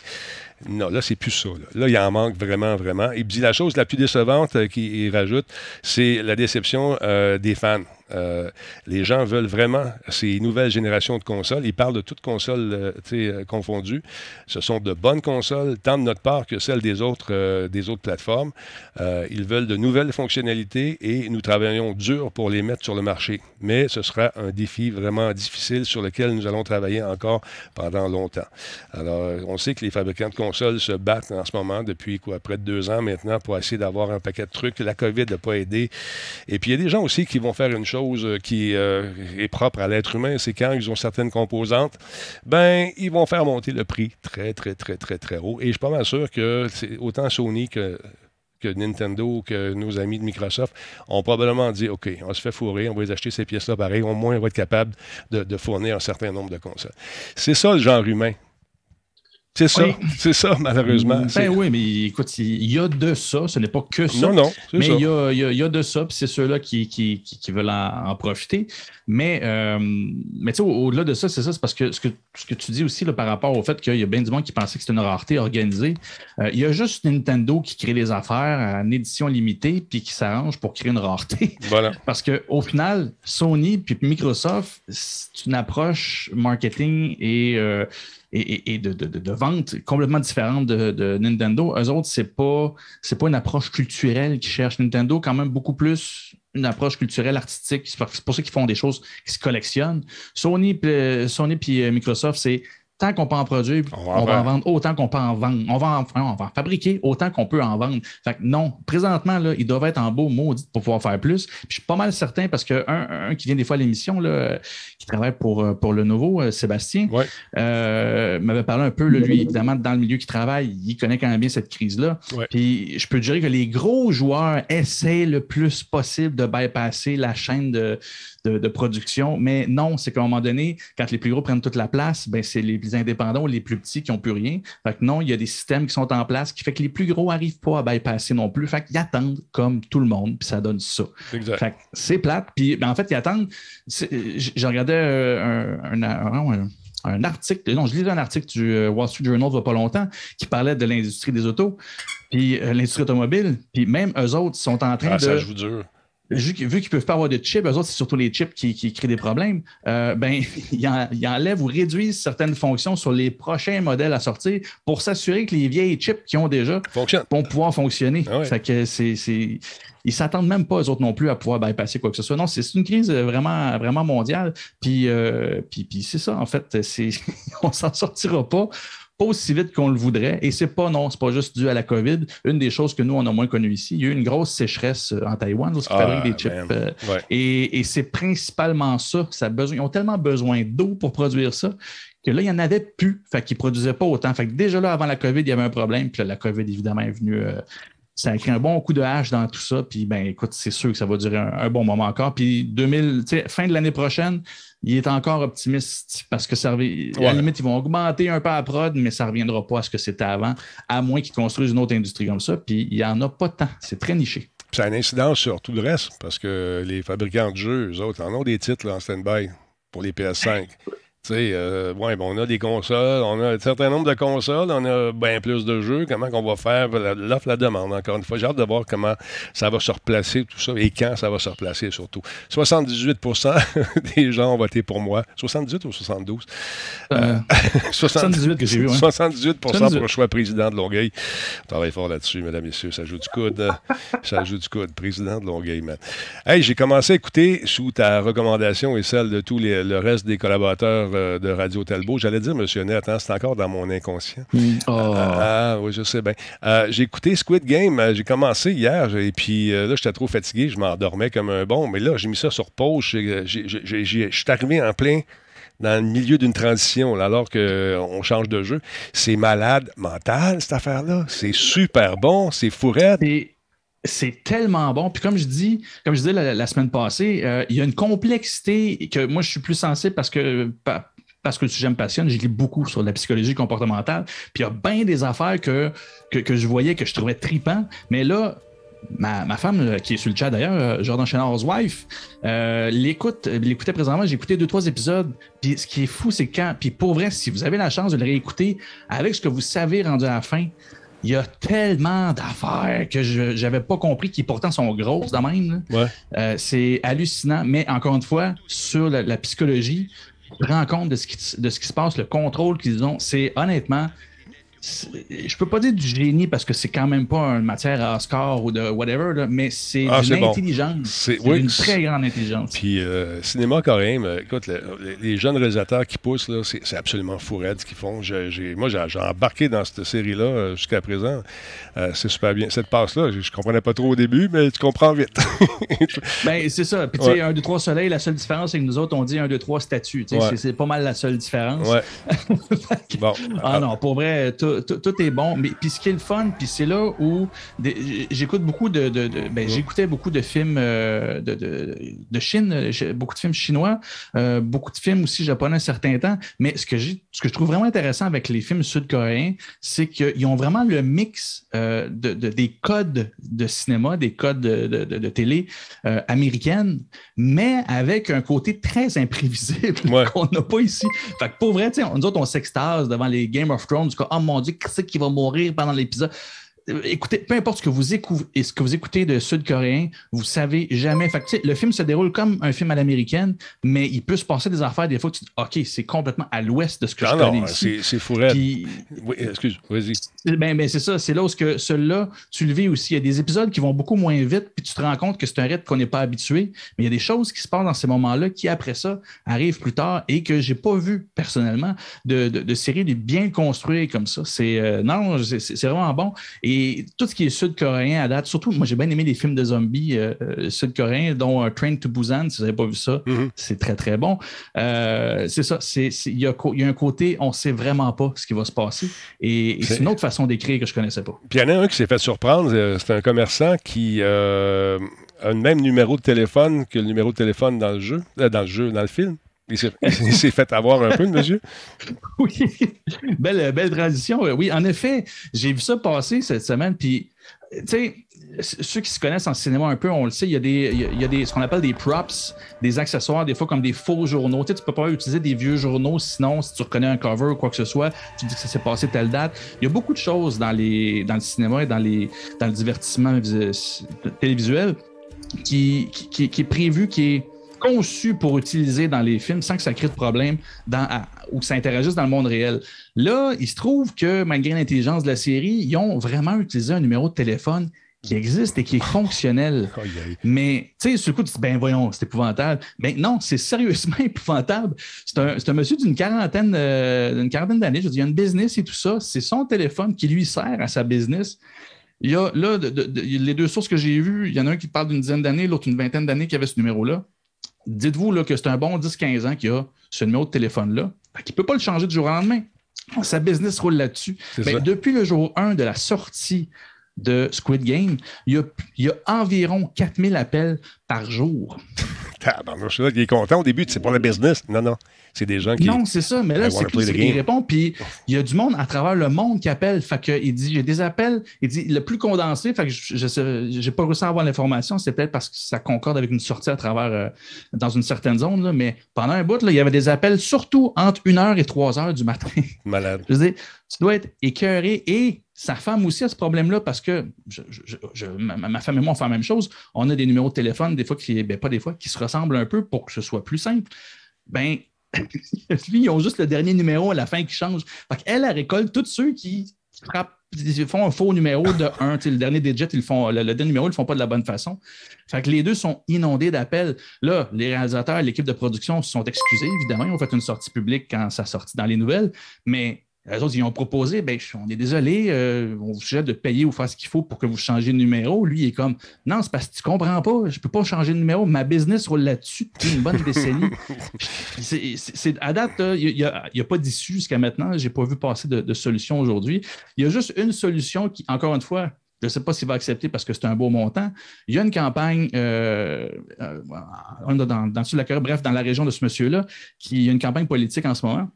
Non, là, c'est plus ça. Là, il en manque vraiment, vraiment. Il dit la chose la plus décevante euh, qu'il rajoute, c'est la déception euh, des fans. Euh, les gens veulent vraiment ces nouvelles générations de consoles. Ils parlent de toutes consoles euh, euh, confondues. Ce sont de bonnes consoles, tant de notre part que celles des autres, des autres plateformes. Ils veulent de nouvelles fonctionnalités et nous travaillons dur pour les mettre sur le marché. Mais ce sera un défi vraiment difficile sur lequel nous allons travailler encore pendant longtemps. Alors, on sait que les fabricants de consoles se battent en ce moment depuis quoi, près de deux ans maintenant pour essayer d'avoir un paquet de trucs. La COVID n'a pas aidé. Et puis, il y a des gens aussi qui vont faire une chose euh, qui euh, est propre à l'être humain, c'est quand ils ont certaines composantes, ben, ils vont faire monter le prix très, très, très, très, très haut. Et je suis pas mal sûr que autant Sony que Nintendo, que nos amis de Microsoft ont probablement dit OK, on se fait fourrer, on va les acheter ces pièces-là pareil, au moins on va être capable de fournir un certain nombre de consoles. C'est ça le genre humain. C'est ça, Oui. c'est ça, malheureusement. Ben oui, mais écoute, il y a de ça, ce n'est pas que ça. Non, non, Mais il y a, y a- y a de ça, puis c'est ceux-là qui, qui, qui- veulent en, en profiter. Mais, euh, mais tu sais, au- au-delà de ça, c'est ça, c'est parce que ce, que ce que tu dis aussi là, par rapport au fait qu'il y a bien du monde qui pensait que c'était une rareté organisée. euh, il y a juste Nintendo qui crée des affaires en édition limitée puis qui s'arrange pour créer une rareté. Voilà. Parce qu'au final, Sony puis Microsoft, c'est une approche marketing et, euh, et, de, de- de- vente complètement différente de, Nintendo. Eux autres, c'est pas, pas une approche culturelle qu'ils cherchent. Nintendo, quand même, beaucoup plus une approche culturelle, artistique. C'est pour- ça qu'ils font des choses qui se collectionnent. Sony, Sony puis euh, Microsoft, c'est tant qu'on peut en produire, On on va en en vendre. autant qu'on peut en vendre. On va en, on va en fabriquer autant qu'on peut en vendre. Fait que non, présentement, là, ils doivent être en beau maudit pour pouvoir faire plus. Puis je suis pas mal certain parce que un, qui vient des fois à l'émission, qui travaille pour, euh, pour le nouveau, euh, Sébastien, Ouais. euh, m'avait parlé un peu, là, lui, évidemment, dans le milieu qu'il travaille, il connaît quand même bien cette crise-là. Ouais. Puis je peux te dire que les gros joueurs essaient le plus possible de bypasser la chaîne de, de, de production. Mais non, c'est qu'à un moment donné, quand les plus gros prennent toute la place, ben, c'est les indépendants ou les plus petits qui n'ont plus rien. Fait que non, il y a des systèmes qui sont en place qui fait que les plus gros n'arrivent pas à bypasser non plus. Fait qu'ils attendent comme tout le monde, puis ça donne ça. Exact. Fait que c'est plate. Puis ben, en fait, ils attendent. J'ai regardé euh, un, un- un- un- un article, non, je lisais un article du euh, Wall Street Journal il n'y a pas longtemps qui parlait de l'industrie des autos, puis euh, l'industrie automobile, puis même eux autres sont en train Ah, de ça joue dur. Vu, qu'- vu qu'ils ne peuvent pas avoir de chips, eux autres, c'est surtout les chips qui, qui créent des problèmes, euh, ben, ils, en- ils enlèvent ou réduisent certaines fonctions sur les prochains modèles à sortir pour s'assurer que les vieilles chips qu'ils ont déjà Fonctionne. vont pouvoir fonctionner. Ah ouais. Fait que c'est. c'est- Ils s'attendent même pas, eux autres non plus, à pouvoir bypasser quoi que ce soit. Non, c'est c'est une crise vraiment, vraiment mondiale. Puis, euh, puis, puis c'est ça, en fait. c'est On s'en sortira pas. Pas aussi vite qu'on le voudrait. Et c'est pas, non, c'est pas juste dû à la COVID. Une des choses que nous, on a moins connues ici, il y a eu une grosse sécheresse euh, en Taïwan, où ils Ah, fabriquent des chips. man. euh, Ouais. et, et c'est principalement ça. ça besoin, ils ont tellement besoin d'eau pour produire ça que là, il n'y en avait plus. Fait qu'ils ne produisaient pas autant. Fait que déjà là, avant la COVID, il y avait un problème. Puis là, la COVID, évidemment, est venue. euh, ça a créé un bon coup de hache dans tout ça. Puis, ben, écoute, c'est sûr que ça va durer un, un bon moment encore. Puis, 2000, tu sais, fin de l'année prochaine, il est encore optimiste parce que ça revi- à la Ouais. limite, ils vont augmenter un peu à prod, mais ça ne reviendra pas à ce que c'était avant, à moins qu'ils construisent une autre industrie comme ça. Puis, il n'y en a pas tant. C'est très niché. Puis ça a une incidence sur tout le reste, parce que les fabricants de jeux, eux autres, en ont des titres là, en stand-by pour les PS5. Tu sais, euh, ouais, bon, on a des consoles, on a un certain nombre de consoles, on a bien plus de jeux. Comment qu'on va faire? L'offre, la demande, encore une fois. J'ai hâte de voir comment ça va se replacer, tout ça, et quand ça va se replacer surtout. 78% des gens ont voté pour moi. 78 ou 72? Euh, 78 que j'ai vu, ouais. 78 pour 78. le choix président de Longueuil. On travaille fort là-dessus, mesdames et messieurs. Ça joue du coude. ça joue du coude. Président de Longueuil, man. Hey, j'ai commencé à écouter, sous ta recommandation et celle de tous les, le reste des collaborateurs euh, de Radio Talbot, j'allais dire, monsieur Net, hein, c'est encore dans mon inconscient. Oh. Ah, oui, je sais bien. Euh, j'ai écouté Squid Game. euh, J'ai commencé hier et puis là, j'étais trop fatigué. Je m'endormais comme un bon. Mais là, j'ai mis ça sur pause. Je suis arrivé en plein dans le milieu d'une transition, là, alors qu'on change de jeu. C'est malade mental, cette affaire-là. C'est super bon. C'est fourette. C'est- C'est tellement bon. Puis comme je dis, comme je disais la, semaine passée, euh, il y a une complexité que moi je suis plus sensible parce que pa- parce que le sujet me passionne, je lis beaucoup sur la psychologie comportementale. Puis il y a bien des affaires que, que, je voyais que je trouvais tripant. Mais là, ma, femme, euh, qui est sur le chat d'ailleurs, euh, Jordan Chenard's wife, l'écoute, l'écoutait présentement, j'ai écouté deux, trois épisodes. Puis ce qui est fou, c'est quand, puis pour vrai, si vous avez la chance de le réécouter avec ce que vous savez rendu à la fin, il y a tellement d'affaires que je n'avais pas compris qui pourtant sont grosses de même. Ouais. Euh, c'est hallucinant, mais encore une fois, sur la, la psychologie, rends compte de ce, qui, de ce qui se passe, le contrôle qu'ils ont. C'est honnêtement, je peux pas dire du génie parce que c'est quand même pas une matière à Oscar ou de whatever, là, mais c'est Ah, c'est bon. intelligence. C'est- oui, une très grande intelligence. Puis, euh, cinéma coréen, mais écoute, le- les, les jeunes réalisateurs qui poussent, là, c'est, absolument fou raide ce qu'ils font. Moi, j'ai, embarqué dans cette série-là euh, jusqu'à présent. Euh, c'est super bien. Cette passe-là, je, je comprenais pas trop au début, mais tu comprends vite. Ben, c'est ça. Puis, tu sais, Ouais. 1, 2, 3 soleil, la seule différence, c'est que nous autres, on dit 1, 2, 3 statues. Tu sais, Ouais. c'est- C'est pas mal la seule différence. ouais. bon. Ah non, pour vrai, tout, tout, est bon. Mais puis ce qui est le fun, puis c'est là où j'écoute beaucoup de, de- de- ben, j'écoutais beaucoup de films euh, de, de, Chine, beaucoup de films chinois, euh, beaucoup de films aussi japonais un certain temps. Mais ce que j'ai, ce que je trouve vraiment intéressant avec les films sud-coréens, c'est qu'ils ont vraiment le mix euh, de, de- des codes de cinéma, des codes de, télé américaine, mais avec un côté très imprévisible qu'on n'a pas ici. Fait que pour vrai, nous autres, on s'extase devant les Game of Thrones, du coup, oh mon Qui c'est qui va mourir pendant l'épisode? Euh, Écoutez, peu importe ce que vous écoutez, et ce que vous écoutez de sud-coréen, vous savez jamais. Fait que, le film se déroule comme un film à l'américaine, mais il peut se passer des affaires des fois. Tu te dis, OK, c'est complètement à l'ouest de ce que Ah je non, connais ici. c'est- c'est fou raide. Puis- Oui, excuse, vas-y. ben, ben, c'est ça, c'est là où que celui-là, tu le vis aussi. Il y a des épisodes qui vont beaucoup moins vite, puis tu te rends compte que c'est un rythme qu'on n'est pas habitué. Mais il y a des choses qui se passent dans ces moments-là qui, après ça, arrivent plus tard et que j'ai pas vu personnellement de, de, de séries bien construites comme ça. C'est euh, non, c'est c'est vraiment bon. Et tout ce qui est sud-coréen à date, surtout, moi j'ai bien aimé les films de zombies euh, euh, sud-coréens, dont euh, Train to Busan, si vous n'avez pas vu ça, c'est très très bon. Euh, c'est ça, il y, a y un côté, on sait vraiment pas ce qui va se passer. Et, et c'est une autre façon d'écrire que je connaissais pas. Puis il y en a un qui s'est fait surprendre. C'est un commerçant qui euh, a le même numéro de téléphone que le numéro de téléphone dans le jeu, dans le jeu, dans le film. Il s'est fait avoir un peu, monsieur? Oui, belle, belle. Euh, Oui, en effet, j'ai vu ça passer cette semaine. Puis, tu sais, ceux qui se connaissent en cinéma un peu, on le sait, il y a, des, il y a- des, ce qu'on appelle des props, des accessoires, des fois comme des faux journaux. Tu tu peux pas utiliser des vieux journaux, sinon, si tu reconnais un cover ou quoi que ce soit, tu dis que ça s'est passé telle date. Il y a beaucoup de choses dans, les, dans le cinéma et dans, les, dans le divertissement vis- télévisuel qui, qui, qui- qui est prévu, qui est conçu pour utiliser dans les films sans que ça crée de problème dans, à- ou que ça interagisse dans le monde réel. Là, il se trouve que malgré l'intelligence de la série, ils ont vraiment utilisé un numéro de téléphone qui existe et qui est fonctionnel. Mais, tu sais, sur le coup, tu te dis, ben voyons, c'est épouvantable. Ben non, c'est sérieusement épouvantable. C'est un, monsieur d'une quarantaine, euh, d'une quarantaine d'années, je veux dire, il a une business et tout ça. C'est son téléphone qui lui sert à sa business. Il y a là, de- de- de- les deux sources que j'ai vues, il y en a un qui parle d'une dizaine d'années, l'autre une vingtaine d'années qui avait ce numéro-là. Dites-vous là, que c'est un bon 10-15 ans qui a ce numéro de téléphone-là. Qu'il ne peut pas le changer du jour au lendemain. Sa business roule là-dessus. C'est Ben, depuis le jour 1 de la sortie de Squid Game, il y a, il y a environ 4000 appels par jour. Il est content au début, c'est pour le business. Non, non. C'est des gens qui. Non, c'est ça, mais là, c'est game. répond, puis il y a du monde à travers le monde qui appelle. Fait que, il dit, j'ai des appels, il dit, le plus condensé, fait que je n'ai pas réussi à avoir l'information, c'est peut-être parce que ça concorde avec une sortie à travers, euh, dans une certaine zone, là, mais pendant un bout, là, il y avait des appels, surtout entre 1h et 3h du matin. Malade. Je veux dire, tu dois être écœuré et sa femme aussi a ce problème-là parce que je- je- je- ma, ma femme et moi, on fait la même chose. On a des numéros de téléphone, des fois qui, ben, pas des fois, qui se ressemblent un peu pour que ce soit plus simple. Ben, ils ont juste le dernier numéro à la fin qui change. Fait qu'elle, elle récolte tous ceux qui frappent, font un faux numéro de 1. Le dernier digit, ils font, le, dernier numéro, ils le font pas de la bonne façon. Fait que les deux sont inondés d'appels. Là, les réalisateurs, l'équipe de production se sont excusés, évidemment. Ils ont fait une sortie publique quand ça sortit dans les nouvelles. Mais eux autres, ils ont proposé, ben, on est désolé, euh, on vous suggère de payer ou faire ce qu'il faut pour que vous changiez de numéro. Lui, il est comme, non, c'est parce que tu comprends pas, je peux pas changer de numéro, ma business roule là-dessus depuis une bonne décennie. C'est- à date, il n'y a, pas d'issue jusqu'à maintenant. J'ai pas vu passer de, de solution aujourd'hui. Il y a juste une solution qui, encore une fois, je ne sais pas s'il va accepter parce que c'est un beau montant. Il y a une campagne euh, euh, dans, dans, dans bref, dans la région de ce monsieur-là, qui il y a une campagne politique en ce moment.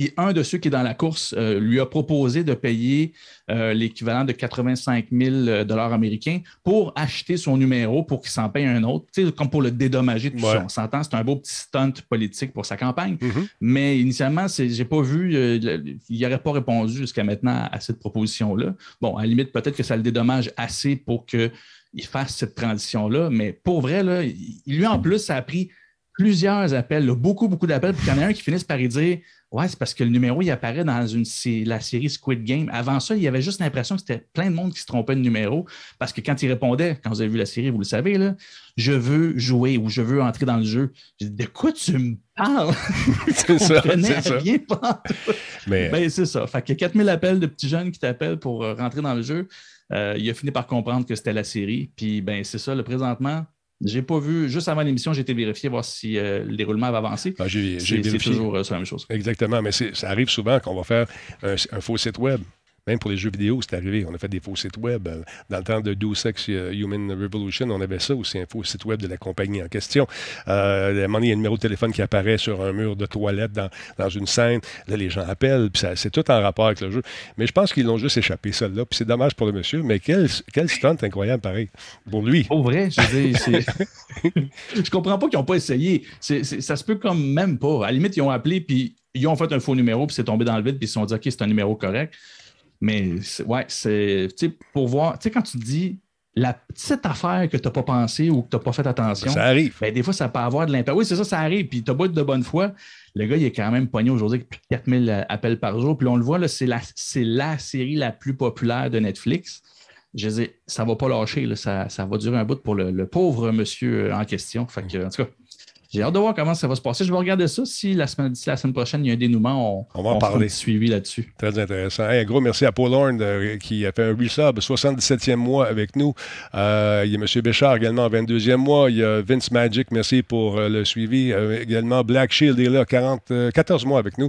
Et un de ceux qui est dans la course euh, lui a proposé de payer euh, l'équivalent de 85 000 dollars américains pour acheter son numéro pour qu'il s'en paye un autre, comme pour le dédommager tout Ouais. ça. On s'entend, c'est un beau petit stunt politique pour sa campagne. Mhm. Mais initialement, j'ai pas vu, euh, le- il n'aurait pas répondu jusqu'à maintenant à cette proposition-là. Bon, à la limite, peut-être que ça le dédommage assez pour qu'il fasse cette transition-là, mais pour vrai, là, lui en plus, ça a pris plusieurs appels, là, beaucoup, beaucoup d'appels, puis il y en a un qui finisse par y dire Ouais, c'est parce que le numéro, il apparaît dans une, la série Squid Game. Avant ça, il y avait juste l'impression que c'était plein de monde qui se trompait de numéro. Parce que quand il répondait, quand vous avez vu la série, vous le savez, là, je veux jouer ou je veux entrer dans le jeu. J'ai dit, de quoi tu me parles? C'est ça, Je comprenais c'est rien pas. Mais- Ben, c'est ça. Fait qu'il y a 4000 appels de petits jeunes qui t'appellent pour euh, rentrer dans le jeu. Euh, il a fini par comprendre que c'était la série. Puis, ben, c'est ça. Le présentement, j'ai pas vu, juste avant l'émission, j'ai été vérifier voir si euh, le déroulement avait avancé. j'ai C'est- j'ai c'est vérifié. toujours euh, c'est la même chose. Exactement, mais c'est- ça arrive souvent qu'on va faire un, un faux site web. Même pour les jeux vidéo, c'est arrivé. On a fait des faux sites web. Dans le temps de Deus Ex euh, Human Revolution, on avait ça aussi, un faux site web de la compagnie en question. Euh, à un moment donné, il y a un numéro de téléphone qui apparaît sur un mur de toilette dans, dans une scène. Là, les gens appellent, puis ça- c'est tout en rapport avec le jeu. Mais je pense qu'ils l'ont juste échappé, celle-là. Puis c'est dommage pour le monsieur, mais quel, quel stunt incroyable, pareil, pour lui. Pour vrai, je veux dire, je comprends pas qu'ils n'ont pas essayé. C'est- c'est- ça se peut comme même pas. À la limite, ils ont appelé, puis ils ont fait un faux numéro, puis c'est tombé dans le vide, puis ils se sont dit, OK, c'est un numéro correct. Mais ouais, c'est pour voir, tu sais, quand tu dis la petite affaire que tu n'as pas pensé ou que tu n'as pas fait attention, Ça arrive. ben, des fois, ça peut avoir de l'impact. Oui, c'est ça, ça arrive. Puis tu as beau être de bonne foi. Le gars, il est quand même pogné aujourd'hui avec plus de 4000 appels par jour. Puis on le voit, c'est la, la série la plus populaire de Netflix. Je dis, ça ne va pas lâcher. là. Ça, ça va durer un bout pour le, le pauvre monsieur en question. Fait que, en tout cas, j'ai hâte de voir comment ça va se passer. Je vais regarder ça. Si la semaine, d'ici la semaine prochaine, il y a un dénouement, on, On va en parler. suivi là-dessus. Très intéressant. Hey, un gros merci à Paul Horn euh, qui a fait un resub, 77e mois avec nous. Euh, il y a M. Béchard également, 22e mois. Il y a Vince Magic, merci pour euh, le suivi. Également, Black Shield est là, 40, euh, 14 mois avec nous.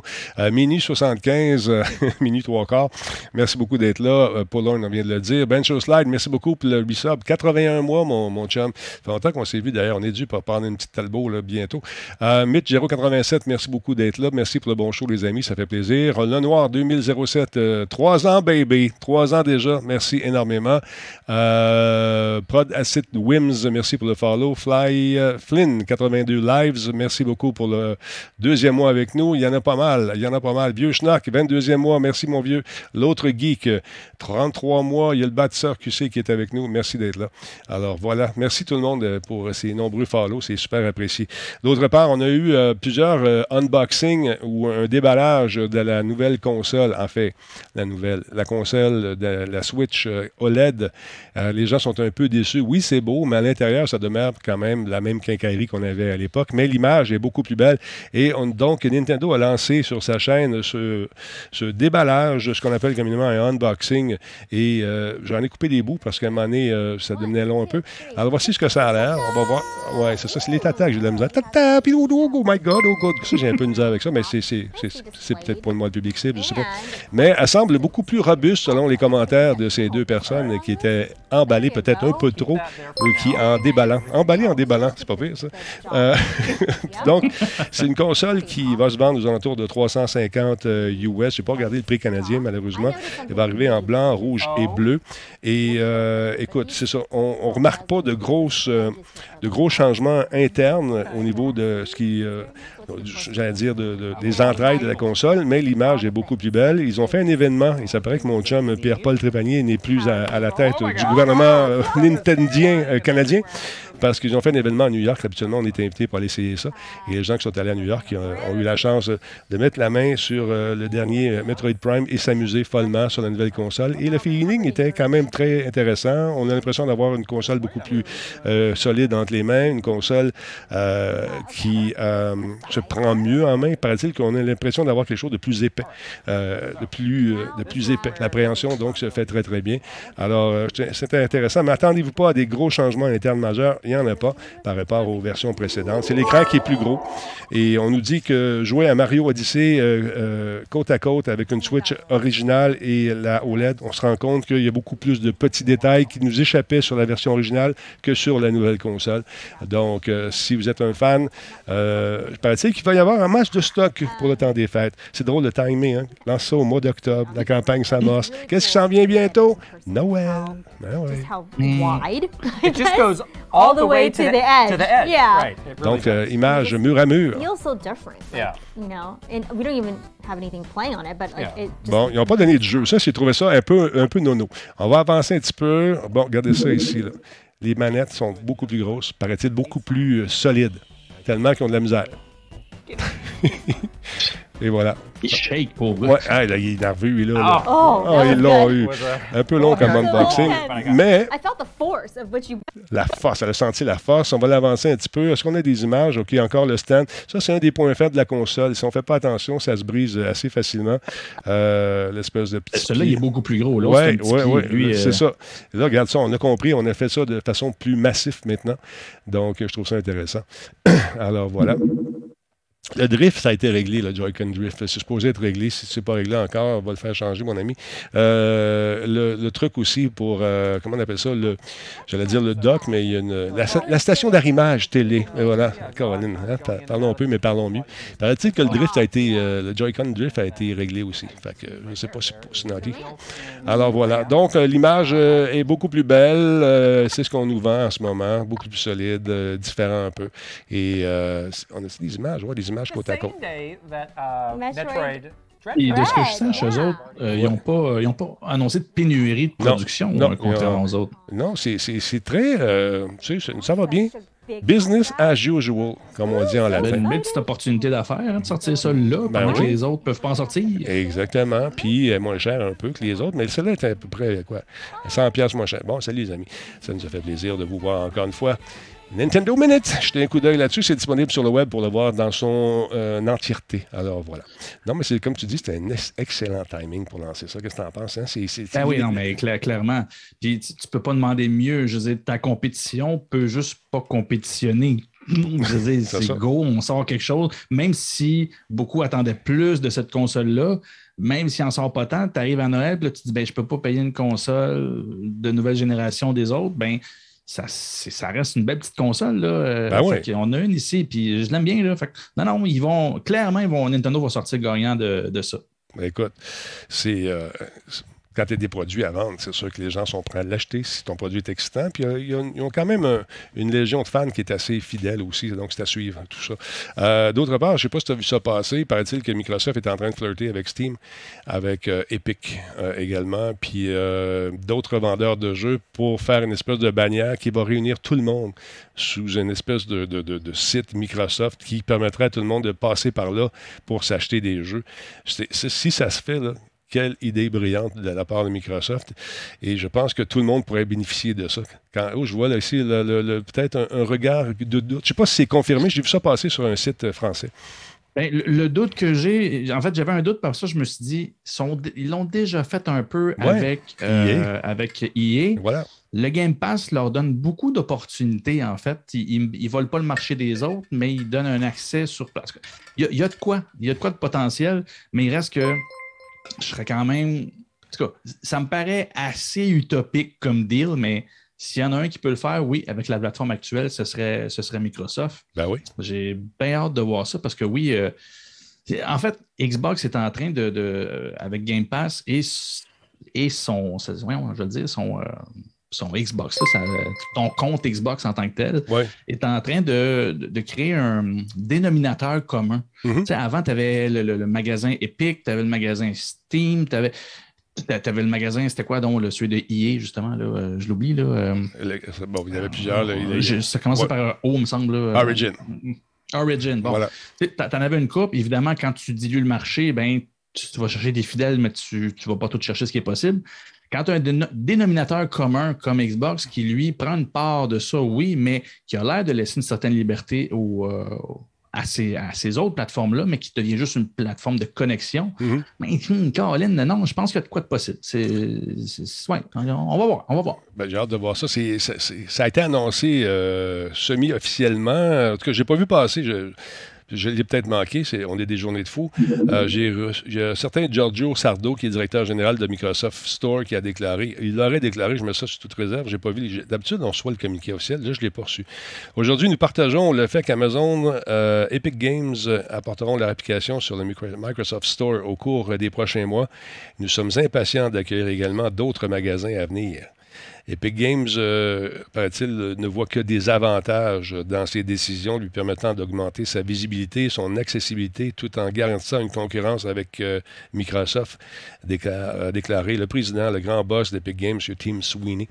Mini 75, euh, Mini 3 quarts. Merci beaucoup d'être là. Paul Horn, on vient de le dire. Ben Show Slide, merci beaucoup pour le resub. 81 mois, mon, mon chum. Ça fait longtemps qu'on s'est vu d'ailleurs. On est dû pour prendre une petite talbot là, bientôt. Euh, Mitch 087, merci beaucoup d'être là. Merci pour le bon show, les amis. Ça fait plaisir. Le Noir 2007, euh, trois ans, baby. Trois ans déjà. Merci énormément. Euh, Prod Acid Wims, merci pour le follow. Fly euh, Flynn 82 Lives, merci beaucoup pour le deuxième mois avec nous. Il y en a pas mal. Il y en a pas mal. Vieux Schnock, 22e mois. Merci, mon vieux. L'autre geek, euh, 33 mois. Il y a le bâtisseur QC qui est avec nous. Merci d'être là. Alors voilà. Merci tout le monde euh, pour ces nombreux follows. C'est super apprécié. D'autre part, on a eu euh, plusieurs euh, unboxings ou un déballage de la nouvelle console. En fait, la nouvelle, la console de la Switch euh, OLED. Les gens sont un peu déçus. Oui, c'est beau, mais à l'intérieur, ça demeure quand même la même quincaillerie qu'on avait à l'époque. Mais l'image est beaucoup plus belle. Et on- donc, Nintendo a lancé sur sa chaîne ce, ce déballage, ce qu'on appelle communément un unboxing. Et j'en ai coupé des bouts parce qu'à un moment donné, ça devenait long un peu. Alors, voici ce que ça a l'air. On va voir. Ouais, c'est ça, c'est les tatas que j'ai de la misère. Oh, my God, oh God. Ça, j'ai un peu de misère avec ça, mais c'est, c'est peut-être pour moi le public cible, je sais pas. Mais elle semble beaucoup plus robuste selon les commentaires de ces deux personnes qui étaient emballées peut-être un peu trop ou qui en déballant. Emballées en déballant, c'est pas pire ça. Euh, donc, c'est une console qui va se vendre aux alentours de 350 euh, US. Je n'ai pas regardé le prix canadien, malheureusement. Elle va arriver en blanc, rouge et bleu. Et euh, écoute, c'est ça. On ne remarque pas de, grosses, de gros changements internes au niveau de ce qui. euh, J'allais dire de- de- des entrailles de la console, mais l'image est beaucoup plus belle. Ils ont fait un événement. Il s'apparaît que mon chum Pierre-Paul Trépanier n'est plus à, à la tête du gouvernement euh, nintendien euh, canadien parce qu'ils ont fait un événement à New York. Habituellement, on est invité pour aller essayer ça. Et les gens qui sont allés à New York ont eu la chance de mettre la main sur euh, le dernier Metroid Prime et s'amuser follement sur la nouvelle console. Et le feeling était quand même très intéressant. On a l'impression d'avoir une console beaucoup plus euh, solide entre les mains, une console euh, qui se prend mieux en main. Paraît-il qu'on a l'impression d'avoir quelque chose de plus épais, euh, de, plus, euh, de plus épais. L'appréhension, donc, se fait très, très bien. Alors, euh, c'est- intéressant, mais attendez-vous pas à des gros changements internes majeurs. Il n'y en a pas par rapport aux versions précédentes. C'est l'écran qui est plus gros. Et on nous dit que jouer à Mario Odyssey euh, côte à côte avec une Switch originale et la OLED, on se rend compte qu'il y a beaucoup plus de petits détails qui nous échappaient sur la version originale que sur la nouvelle console. Donc, si vous êtes un fan, euh, qu'il va y avoir un match de stock pour le temps des fêtes. C'est drôle de timer, hein? Lance ça au mois d'octobre, la campagne s'amorce. Qu'est-ce qui s'en vient bientôt? Noël. Ben ouais. Just how wide. It just goes all the way to the edge. to the edge. Yeah. Right. It really Donc, euh, image mur à mur. feels so different. Yeah. You know, and we don't even have anything playing on it, but like Yeah. it just Bon, ils n'ont pas donné de jeu. Ça, j'ai trouvé ça un peu, un peu nono. On va avancer un petit peu. Bon, regardez ça ici. là. Les manettes sont beaucoup plus grosses, paraît-il beaucoup plus euh, solides, tellement qu'ils ont de la misère. Et voilà. Il shake pour Ouais, ah, il lui, là. là. Oh, Ah, ils l'ont eu. Un peu long comme unboxing. Mais I felt the force of which you la force, elle a senti la force. On va l'avancer un petit peu. Est-ce qu'on a des images? OK, encore le stand. Ça, c'est un des points faibles de la console. Si on ne fait pas attention, ça se brise assez facilement. Euh, L'espèce de petit. Celui-là, il est beaucoup plus gros. Là, Oui, oui, oui. C'est euh, ça. Et là, regarde ça, on a compris, on a fait ça de façon plus massif maintenant. Donc, je trouve ça intéressant. Alors, voilà. Le drift, ça a été réglé, le Joy-Con drift. C'est supposé être réglé. Si c'est pas réglé encore, on va le faire changer, mon ami. Euh, le, truc aussi pour, euh, comment on appelle ça, j'allais dire le dock, mais il y a une, la, station d'arrimage télé. Et voilà, Caroline, hein, par- parlons un peu, mais parlons mieux. Paraît-il que le drift a été, euh, le Joy-Con drift a été réglé aussi. Fait je ne sais pas si c'est. Alors voilà. Donc, l'image est beaucoup plus belle. C'est ce qu'on nous vend en ce moment. Beaucoup plus solide, différent un peu. Et on a des images, ouais, des images côte à côte. Et de ce que je sache, eux autres, euh, ils n'ont pas, ils ont pas annoncé de pénurie de Non, production non, euh, contrairement aux autres. Non, c'est c'est- c'est très. euh, tu sais, ça va bien. Business as usual, comme on dit en C'est latin. une belle petite opportunité d'affaires hein, de sortir ça là, Ben pendant que les autres peuvent pas en sortir. Exactement. Puis euh, moins cher un peu que les autres. Mais celle-là est à peu près quoi 100 pièces moins cher. Bon, salut les amis. Ça nous a fait plaisir de vous voir encore une fois. Nintendo Minute, jetez un coup d'œil là-dessus. C'est disponible sur le web pour le voir dans son euh, entièreté. Alors voilà. Non, mais c'est comme tu dis, c'était un ex- excellent timing pour lancer ça. Qu'est-ce que tu en penses? Hein? C'est, c'est- Ben oui, non, mais cla- clairement. Puis tu, tu peux pas demander mieux. Je veux dire, ta compétition peut juste pas compétitionner. Je veux dire, C'est ça. go, on sort quelque chose. Même si beaucoup attendaient plus de cette console-là, même s'il en sort pas tant, tu arrives à Noël, puis là, tu te dis, ben, je peux pas payer une console de nouvelle génération des autres. Ben, ça, ça reste une belle petite console. Là. Euh, Ben ouais. qu'on a une ici, puis je l'aime bien. Là. Fait que, non, non, ils vont, clairement, ils vont, Nintendo va sortir gagnant de, de ça. Ben, écoute, c'est. euh, quand tu as des produits à vendre, c'est sûr que les gens sont prêts à l'acheter si ton produit est excitant. Puis euh, ils ont, quand même un- une légion de fans qui est assez fidèle aussi, donc c'est à suivre, tout ça. Euh, D'autre part, je ne sais pas si tu as vu ça passer, paraît-il que Microsoft est en train de flirter avec Steam, avec euh, Epic euh, également, puis euh, d'autres vendeurs de jeux pour faire une espèce de bannière qui va réunir tout le monde sous une espèce de, site Microsoft qui permettrait à tout le monde de passer par là pour s'acheter des jeux. Si ça se fait, là, quelle idée brillante de la part de Microsoft. Et je pense que tout le monde pourrait bénéficier de ça. Quand, oh, je vois là, ici le- le- le- peut-être un, un regard de doute. Je ne sais pas si c'est confirmé. J'ai vu ça passer sur un site euh, français. Ben, le, doute que j'ai, en fait, j'avais un doute parce que je me suis dit, sont- ils l'ont déjà fait un peu Ouais. avec, euh, avec EA. Voilà. Le Game Pass leur donne beaucoup d'opportunités, en fait. Ils ne volent pas le marché des autres, mais ils donnent un accès sur place. Il y a, il y a de quoi. Il y a de quoi de potentiel, mais il reste que je serais quand même. En tout cas, ça me paraît assez utopique comme deal, mais s'il y en a un qui peut le faire, oui, avec la plateforme actuelle, ce serait, ce serait Microsoft. Ben oui. J'ai bien hâte de voir ça parce que oui, euh, en fait, Xbox est en train de, de, avec Game Pass et, et son, ça- voyons, je veux dire, son, euh, son Xbox, là, ça, ton compte Xbox en tant que tel, Ouais. est en train de, de- de créer un dénominateur commun. Mhm. Sais, Avant, tu avais le, le- le magasin Epic, tu avais le magasin Steam, tu avais. le magasin, c'était quoi donc, le, celui de EA, justement, là, euh, je l'oublie. Là, euh, Le- bon, il y avait plusieurs. là, il y a- je- ça commençait Ouais. par un O, me semble. là. Origin. Origin, bon. Voilà. Tu t'en avais une coupe. Évidemment, quand tu dilues le marché, ben, tu, tu vas chercher des fidèles, mais tu ne vas pas tout chercher ce qui est possible. Quand tu as un déno- dénominateur commun comme Xbox qui, lui, prend une part de ça, oui, mais qui a l'air de laisser une certaine liberté au, euh, à, ces, à ces autres plateformes-là, mais qui devient juste une plateforme de connexion. Mhm. Mais, hum, Caroline, non, je pense qu'il y a de quoi de possible. C'est, ouais, on va voir, on va voir. Ben, j'ai hâte de voir ça. Ça a été annoncé euh, semi-officiellement. En tout cas, je n'ai pas vu passer. Je, je l'ai peut-être manqué. C'est, on est des journées de fous. Euh, j'ai, un certain Giorgio Sardo, qui est directeur général de Microsoft Store, qui a déclaré. Il l'aurait déclaré, je mets ça sous toute réserve. J'ai pas vu. les- D'habitude, on reçoit le communiqué officiel. Là, je l'ai pas reçu. Aujourd'hui, nous partageons le fait qu'Amazon, euh, Epic Games euh, apporteront leur application sur le Micro- Microsoft Store au cours des prochains mois. Nous sommes impatients d'accueillir également d'autres magasins à venir. Epic Games, euh, paraît-il, ne voit que des avantages dans ses décisions lui permettant d'augmenter sa visibilité, son accessibilité, tout en garantissant une concurrence avec euh, Microsoft, décla- a déclaré le président, le grand boss d'Epic Games, M. Tim Sweeney.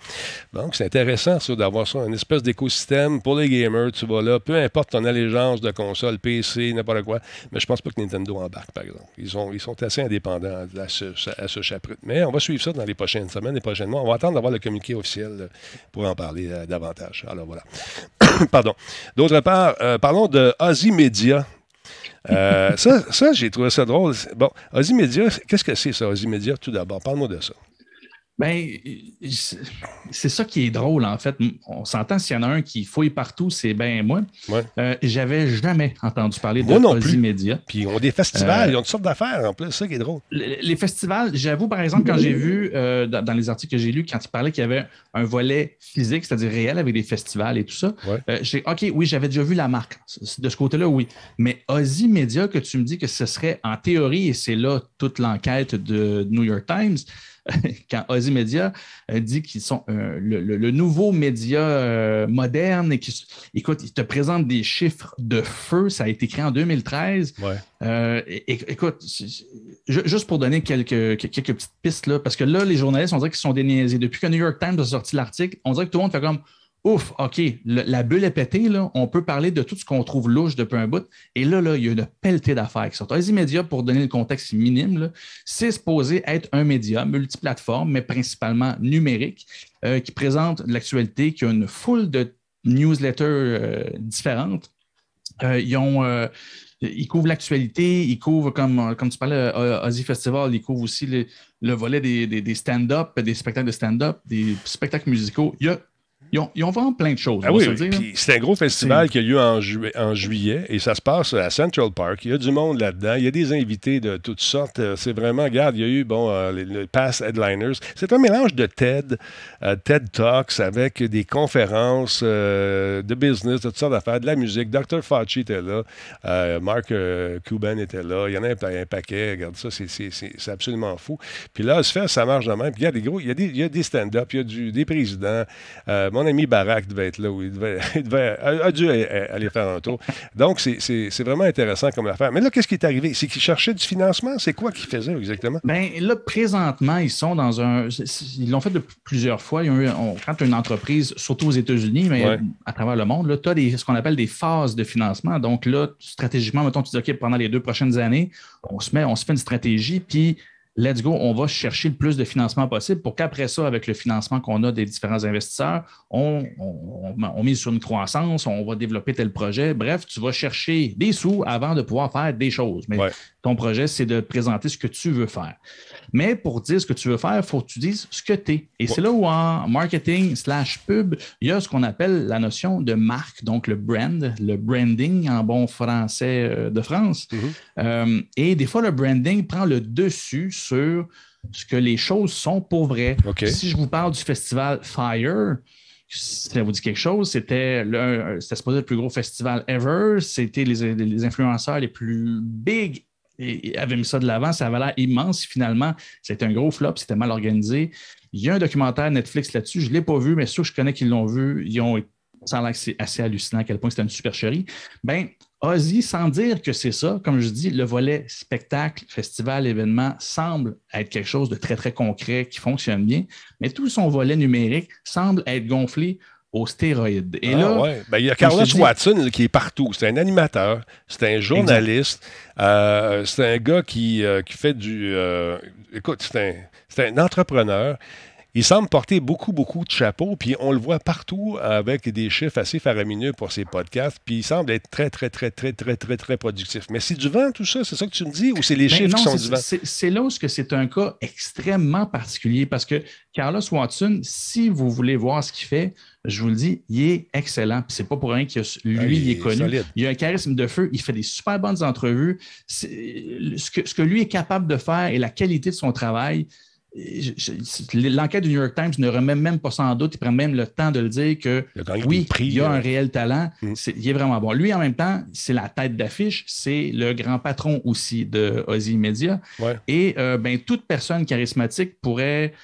Donc, c'est intéressant, ça, d'avoir ça, une espèce d'écosystème pour les gamers. Tu vas là, peu importe ton allégeance de console, PC, n'importe quoi. Mais je pense pas que Nintendo embarque, par exemple. Ils, ont, ils sont assez indépendants à ce, à chapitre. Mais on va suivre ça dans les prochaines semaines, les prochains mois. On va attendre d'avoir le communiqué officiel pour en parler euh, davantage. Alors, voilà. Pardon. D'autre part, euh, parlons de Ozzy Media. Euh, ça, ça j'ai trouvé ça drôle. Bon, Ozzy Media, qu'est-ce que c'est ça, Ozzy Media, tout d'abord? Parle-moi de ça. Ben, c'est c'est ça qui est drôle, en fait. On s'entend s'il y en a un qui fouille partout, c'est ben moi. Euh, J'avais jamais entendu parler de Moi plus. Media. Puis ils ont des festivals, Euh, ils ont toutes sortes d'affaires en plus, c'est ça qui est drôle. Les festivals, j'avoue, par exemple, quand j'ai vu euh, dans, les articles que j'ai lus, quand il parlait qu'il y avait un volet physique, c'est-à-dire réel avec des festivals et tout ça, euh, j'ai OK, oui, j'avais déjà vu la marque. De ce côté-là, oui. Mais Ozzy Media, que tu me dis que ce serait en théorie, et c'est là toute l'enquête de New York Times, quand Ozzy Media euh, dit qu'ils sont euh, le, le- le nouveau média euh, moderne et qui, écoute, il te présente des chiffres de feu. Ça a été créé en 2013. Euh, é- é- écoute, juste pour donner quelques, quelques petites pistes, là, parce que là, les journalistes, on dirait qu'ils sont déniaisés. Depuis que New York Times a sorti l'article, on dirait que tout le monde fait comme Ouf, OK, la bulle est pétée, on peut parler de tout ce qu'on trouve louche depuis un bout. Et là, là, il y a une pelletée d'affaires qui sortent. Ozzy Media, pour donner le contexte minime, c'est supposé être un média multiplateforme, mais principalement numérique, euh, qui présente l'actualité, qui a une foule de newsletters euh, différentes. Euh, ils couvrent l'actualité, ils couvrent, comme, comme tu parlais, Ozzy Festival, ils couvrent aussi le, le volet des, des- des stand-up, des spectacles de stand-up, des spectacles musicaux. Il y a- ils, ont, ils ont vraiment plein de choses. Ah oui, c'est un gros festival qui a lieu en, ju- en juillet et ça se passe à Central Park. Il y a du monde là-dedans. Il y a des invités de toutes sortes. Euh, C'est vraiment, regarde, il y a eu, bon, euh, les, les past headliners. C'est un mélange de TED, euh, TED Talks avec des conférences euh, de business, de toutes sortes d'affaires, de la musique. Dr. Fauci était là. Mark Cuban était là. Il y en a un, pa- un paquet. Regarde ça, c'est- absolument fou. Puis là, se fait, ça marche de même. Puis il y a des gros, il y a des, des stand-up, il y a du- des présidents. Euh, mon ami Barack devait être là, il, devait, il devait- a, a dû aller faire un tour. Donc, c'est- vraiment intéressant comme affaire. Mais là, qu'est-ce qui est arrivé? C'est qu'ils cherchaient du financement? C'est quoi qu'ils faisaient exactement? Ben, là, présentement, ils sont dans un. Ils l'ont fait de plusieurs fois. Ils ont eu- on- quand tu as une entreprise, surtout aux États-Unis, mais Ouais. à travers le monde, tu as ce qu'on appelle des phases de financement. Donc là, stratégiquement, mettons, tu dis OK, pendant les deux prochaines années, on se met, on se fait une stratégie, puis let's go, on va chercher le plus de financement possible pour qu'après ça, avec le financement qu'on a des différents investisseurs, on, on, on- on mise sur une croissance, on va développer tel projet. Bref, tu vas chercher des sous avant de pouvoir faire des choses. Mais ton projet, c'est de présenter ce que tu veux faire. Mais pour dire ce que tu veux faire, il faut que tu dises ce que tu es. Et c'est là où en marketing slash pub, il y a ce qu'on appelle la notion de marque, donc le brand, le branding en bon français euh, de France. Euh, et des fois, le branding prend le dessus sur ce que les choses sont pour vrai. Si je vous parle du festival Fire, ça vous dit quelque chose, c'était le- c'était supposé être le plus gros festival ever. C'était les, les influenceurs les plus big avaient mis ça de l'avant. Ça avait l'air immense. Finalement, c'était un gros flop, c'était mal organisé. Il y a un documentaire Netflix là-dessus. Je ne l'ai pas vu, mais ceux que je connais qui l'ont vu, ils ont ça a c'est assez hallucinant à quel point c'était une supercherie. Ben, Ozzy, sans dire que c'est ça, comme je dis, le volet spectacle, festival, événement semble être quelque chose de très, très concret qui fonctionne bien, mais tout son volet numérique semble être gonflé aux stéroïdes. Et Ah, là, ouais. Ben, il y a Carlos Watson là, qui est partout. C'est un animateur, c'est un journaliste, euh, c'est un gars qui, euh, qui fait du. euh, écoute, c'est un, c'est un entrepreneur. Il semble porter beaucoup, beaucoup de chapeaux, puis on le voit partout avec des chiffres assez faramineux pour ses podcasts, puis il semble être très, très, très, très, très, très, très productif. Mais c'est du vent, tout ça? C'est ça que tu me dis? Ou c'est les Ben chiffres non, qui sont c'est- du vent? c'est- là où c'est un cas extrêmement particulier parce que Carlos Watson, si vous voulez voir ce qu'il fait, je vous le dis, il est excellent. Puis c'est pas pour rien que lui, Ah, il est est connu. solide. Il a un charisme de feu, il fait des super bonnes entrevues. Ce que, ce que lui est capable de faire et la qualité de son travail, l'enquête du New York Times ne remet même pas en doute. Il prend même le temps de le dire que gagné oui, prix, il y a euh. un réel talent. C'est- Il est vraiment bon. Lui, en même temps, c'est la tête d'affiche. C'est le grand patron aussi de Ozzy Media. Et euh, ben, toute personne charismatique pourrait,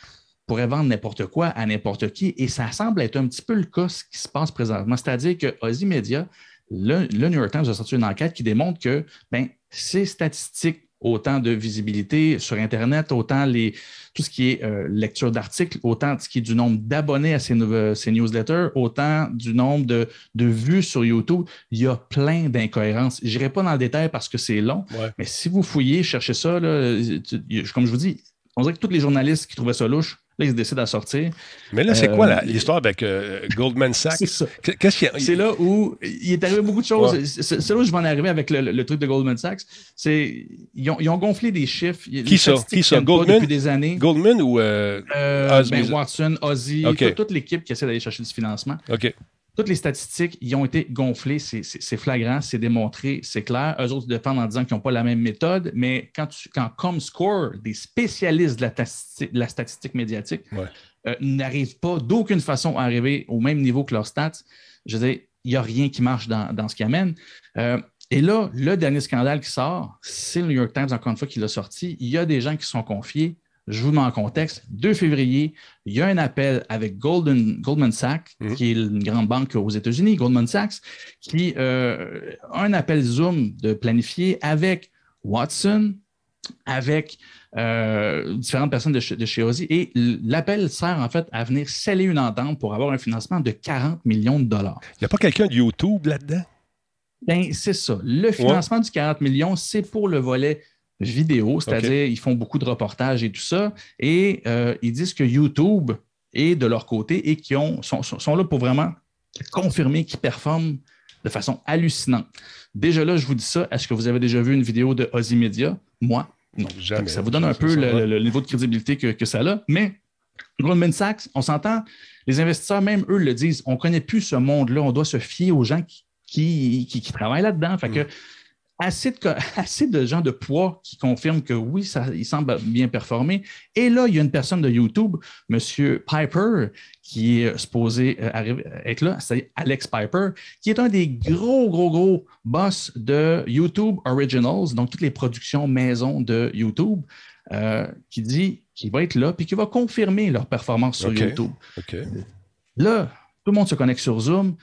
pourrait vendre n'importe quoi à n'importe qui. Et ça semble être un petit peu le cas ce qui se passe présentement. C'est-à-dire que Ozzy Media, le, le New York Times a sorti une enquête qui démontre que ben, ces statistiques, autant de visibilité sur Internet, autant les, tout ce qui est euh, lecture d'articles, autant ce qui est du nombre d'abonnés à ces, ces newsletters, autant du nombre de, de vues sur YouTube. Il y a plein d'incohérences. Je n'irai pas dans le détail parce que c'est long, mais si vous fouillez, cherchez ça, là, tu- comme je vous dis, on dirait que tous les journalistes qui trouvaient ça louche, Là, ils décident à sortir. Mais là, c'est Euh, quoi la- l'histoire avec euh, Goldman Sachs? C'est a? Là où il est arrivé beaucoup de choses. Ouais. C'est là où je vais en arriver avec le, le truc de Goldman Sachs. C'est ils ont, ils ont gonflé des chiffres. Qui ça? Qui ça? Goldman? Depuis des années. Goldman ou euh, Euh, ben? Watson, Ozzy, toute, toute l'équipe qui essaie d'aller chercher du financement. OK. Toutes les statistiques, ils ont été gonflées, c'est- flagrant, c'est démontré, c'est clair. Eux autres défendent en disant qu'ils n'ont pas la même méthode, mais quand, tu, quand ComScore, des spécialistes de la, tasti- de la statistique médiatique, Ouais. euh, n'arrivent pas d'aucune façon à arriver au même niveau que leurs stats, je veux dire, il n'y a rien qui marche dans, dans ce qu'ils amènent. Euh, et là, le dernier scandale qui sort, c'est le New York Times, encore une fois, qui l'a sorti. Il y a des gens qui sont confiés. Je vous mets en contexte. 2 février, il y a un appel avec Golden, Goldman Sachs, qui est une grande banque aux États-Unis, Goldman Sachs, qui euh, a un appel Zoom de planifier avec Watson, avec euh, différentes personnes de chez, de chez Ozzy. Et l'appel sert en fait à venir sceller une entente pour avoir un financement de 40 millions de dollars. Il n'y a pas quelqu'un de YouTube là-dedans? Ben, c'est ça. Le financement du 40 millions, c'est pour le volet vidéo, c'est-à-dire ils font beaucoup de reportages et tout ça. Et euh, ils disent que YouTube est de leur côté et qu'ils ont- sont, sont- là pour vraiment confirmer qu'ils performent de façon hallucinante. Déjà là, je vous dis ça. Est-ce que vous avez déjà vu une vidéo de Ozzy Media? Moi, non. Jamais. Ça vous donne un peu le, niveau de crédibilité que, que ça a. Mais Goldman Sachs, on s'entend, les investisseurs, même eux, le disent, on ne connaît plus ce monde-là, on doit se fier aux gens qui, qui, qui- qui travaillent là-dedans. Fait que assez de, co- assez de gens de poids qui confirment que oui, ça, il semble bien performer. Et là, il y a une personne de YouTube, M. Piper, qui est supposé euh, arriver- être là, c'est Alex Piper, qui est un des gros, gros, gros boss de YouTube Originals, donc toutes les productions maison de YouTube, euh, qui dit qu'il va être là puis qui va confirmer leur performance sur. YouTube. Là, tout le monde se connecte sur Zoom.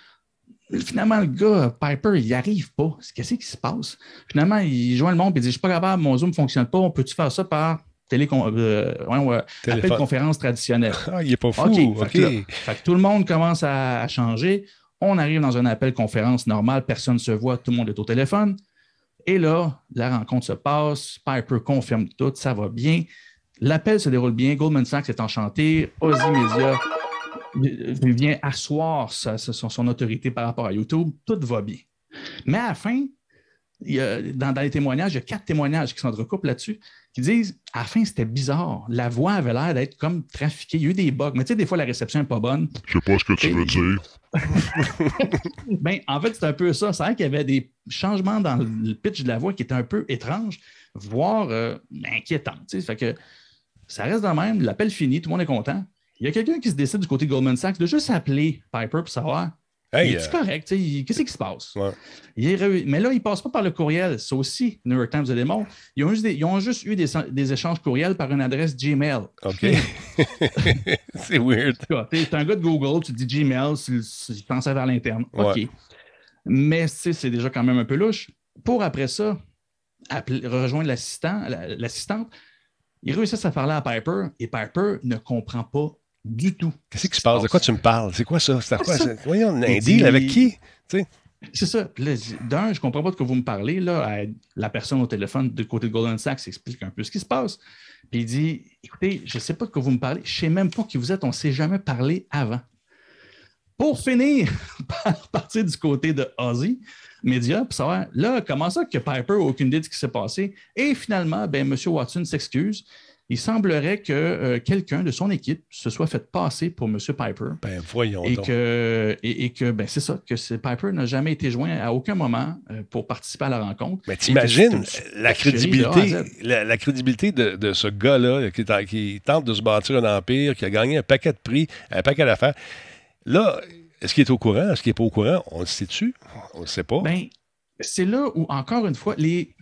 Finalement, le gars, Piper, il n'y arrive pas. Qu'est-ce qui se passe? Finalement, il joint le monde et il dit Je ne suis pas capable, mon Zoom ne fonctionne pas. On peut-tu faire ça par télécon euh, ouais, Téléphone. appel de conférence traditionnelle? Ah, il n'est pas fou. OK. Fait, que là, fait que tout le monde commence à, à changer. On arrive dans un appel conférence normal, personne ne se voit, tout le monde est au téléphone. Et là, la rencontre se passe, Piper confirme tout, ça va bien. L'appel se déroule bien, Goldman Sachs est enchanté, Ozzy Media euh, vient asseoir sa- son, son autorité par rapport à YouTube, tout va bien. Mais à la fin, il y a- dans, dans les témoignages, il y a quatre témoignages qui s'entrecoupent là-dessus, qui disent à la fin, c'était bizarre. La voix avait l'air d'être comme trafiquée. Il y a eu des bugs. Mais tu sais, des fois, la réception n'est pas bonne. Je sais pas ce que tu veux dire. Ben, en fait, c'est un peu ça. C'est vrai qu'il y avait des changements dans le pitch de la voix qui étaient un peu étranges, voire euh, inquiétants. Fait que ça reste de même. L'appel fini, tout le monde est content. Il y a quelqu'un qui se décide du côté de Goldman Sachs de juste appeler Piper pour savoir. Hey, est euh, correct? Qu'est-ce qui se passe? Il est Mais là, il ne passe pas par le courriel. Ça aussi, New York Times le démontre. Ils ont juste, des- ils ont juste eu des, des échanges courriels par une adresse Gmail. OK. c'est weird. Tu es un gars de Google, tu dis Gmail, tu, pensais vers l'interne. OK. Ouais. Mais c'est déjà quand même un peu louche. Pour après ça, appeler- rejoindre l'assistant, la- l'assistante, ils réussissent à parler à Piper et Piper ne comprend pas du tout. Qu'est-ce qui se passe? De quoi tu me parles? C'est quoi ça? C'est quoi ça? ça? Voyons, un Il deal avec qui? Tu sais, C'est ça. D'un, je ne comprends pas de quoi vous me parlez. Là, À- la personne au téléphone du côté de Golden Sachs explique un peu ce qui se passe. Puis il dit Écoutez, je ne sais pas de quoi vous me parlez. Je ne sais même pas qui vous êtes. On ne s'est jamais parlé avant. Pour finir par partir du côté de Ozzy Media, pour savoir, là, comment ça que Piper n'a aucune idée de ce qui s'est passé? Et finalement, ben, M. Watson s'excuse. Il semblerait que euh, quelqu'un de son équipe se soit fait passer pour M. Piper. Ben, voyons Et donc. que, et, et que ben, c'est ça, que Piper n'a jamais été joint à aucun moment euh, pour participer à la rencontre. Mais t'imagines la crédibilité, la, la crédibilité de, de ce gars-là qui tente de se bâtir un empire, qui a gagné un paquet de prix, un paquet d'affaires. Là, est-ce qu'il est au courant? Est-ce qu'il n'est pas au courant? On le sait-tu? On ne le sait pas. Ben, c'est là où, encore une fois, les.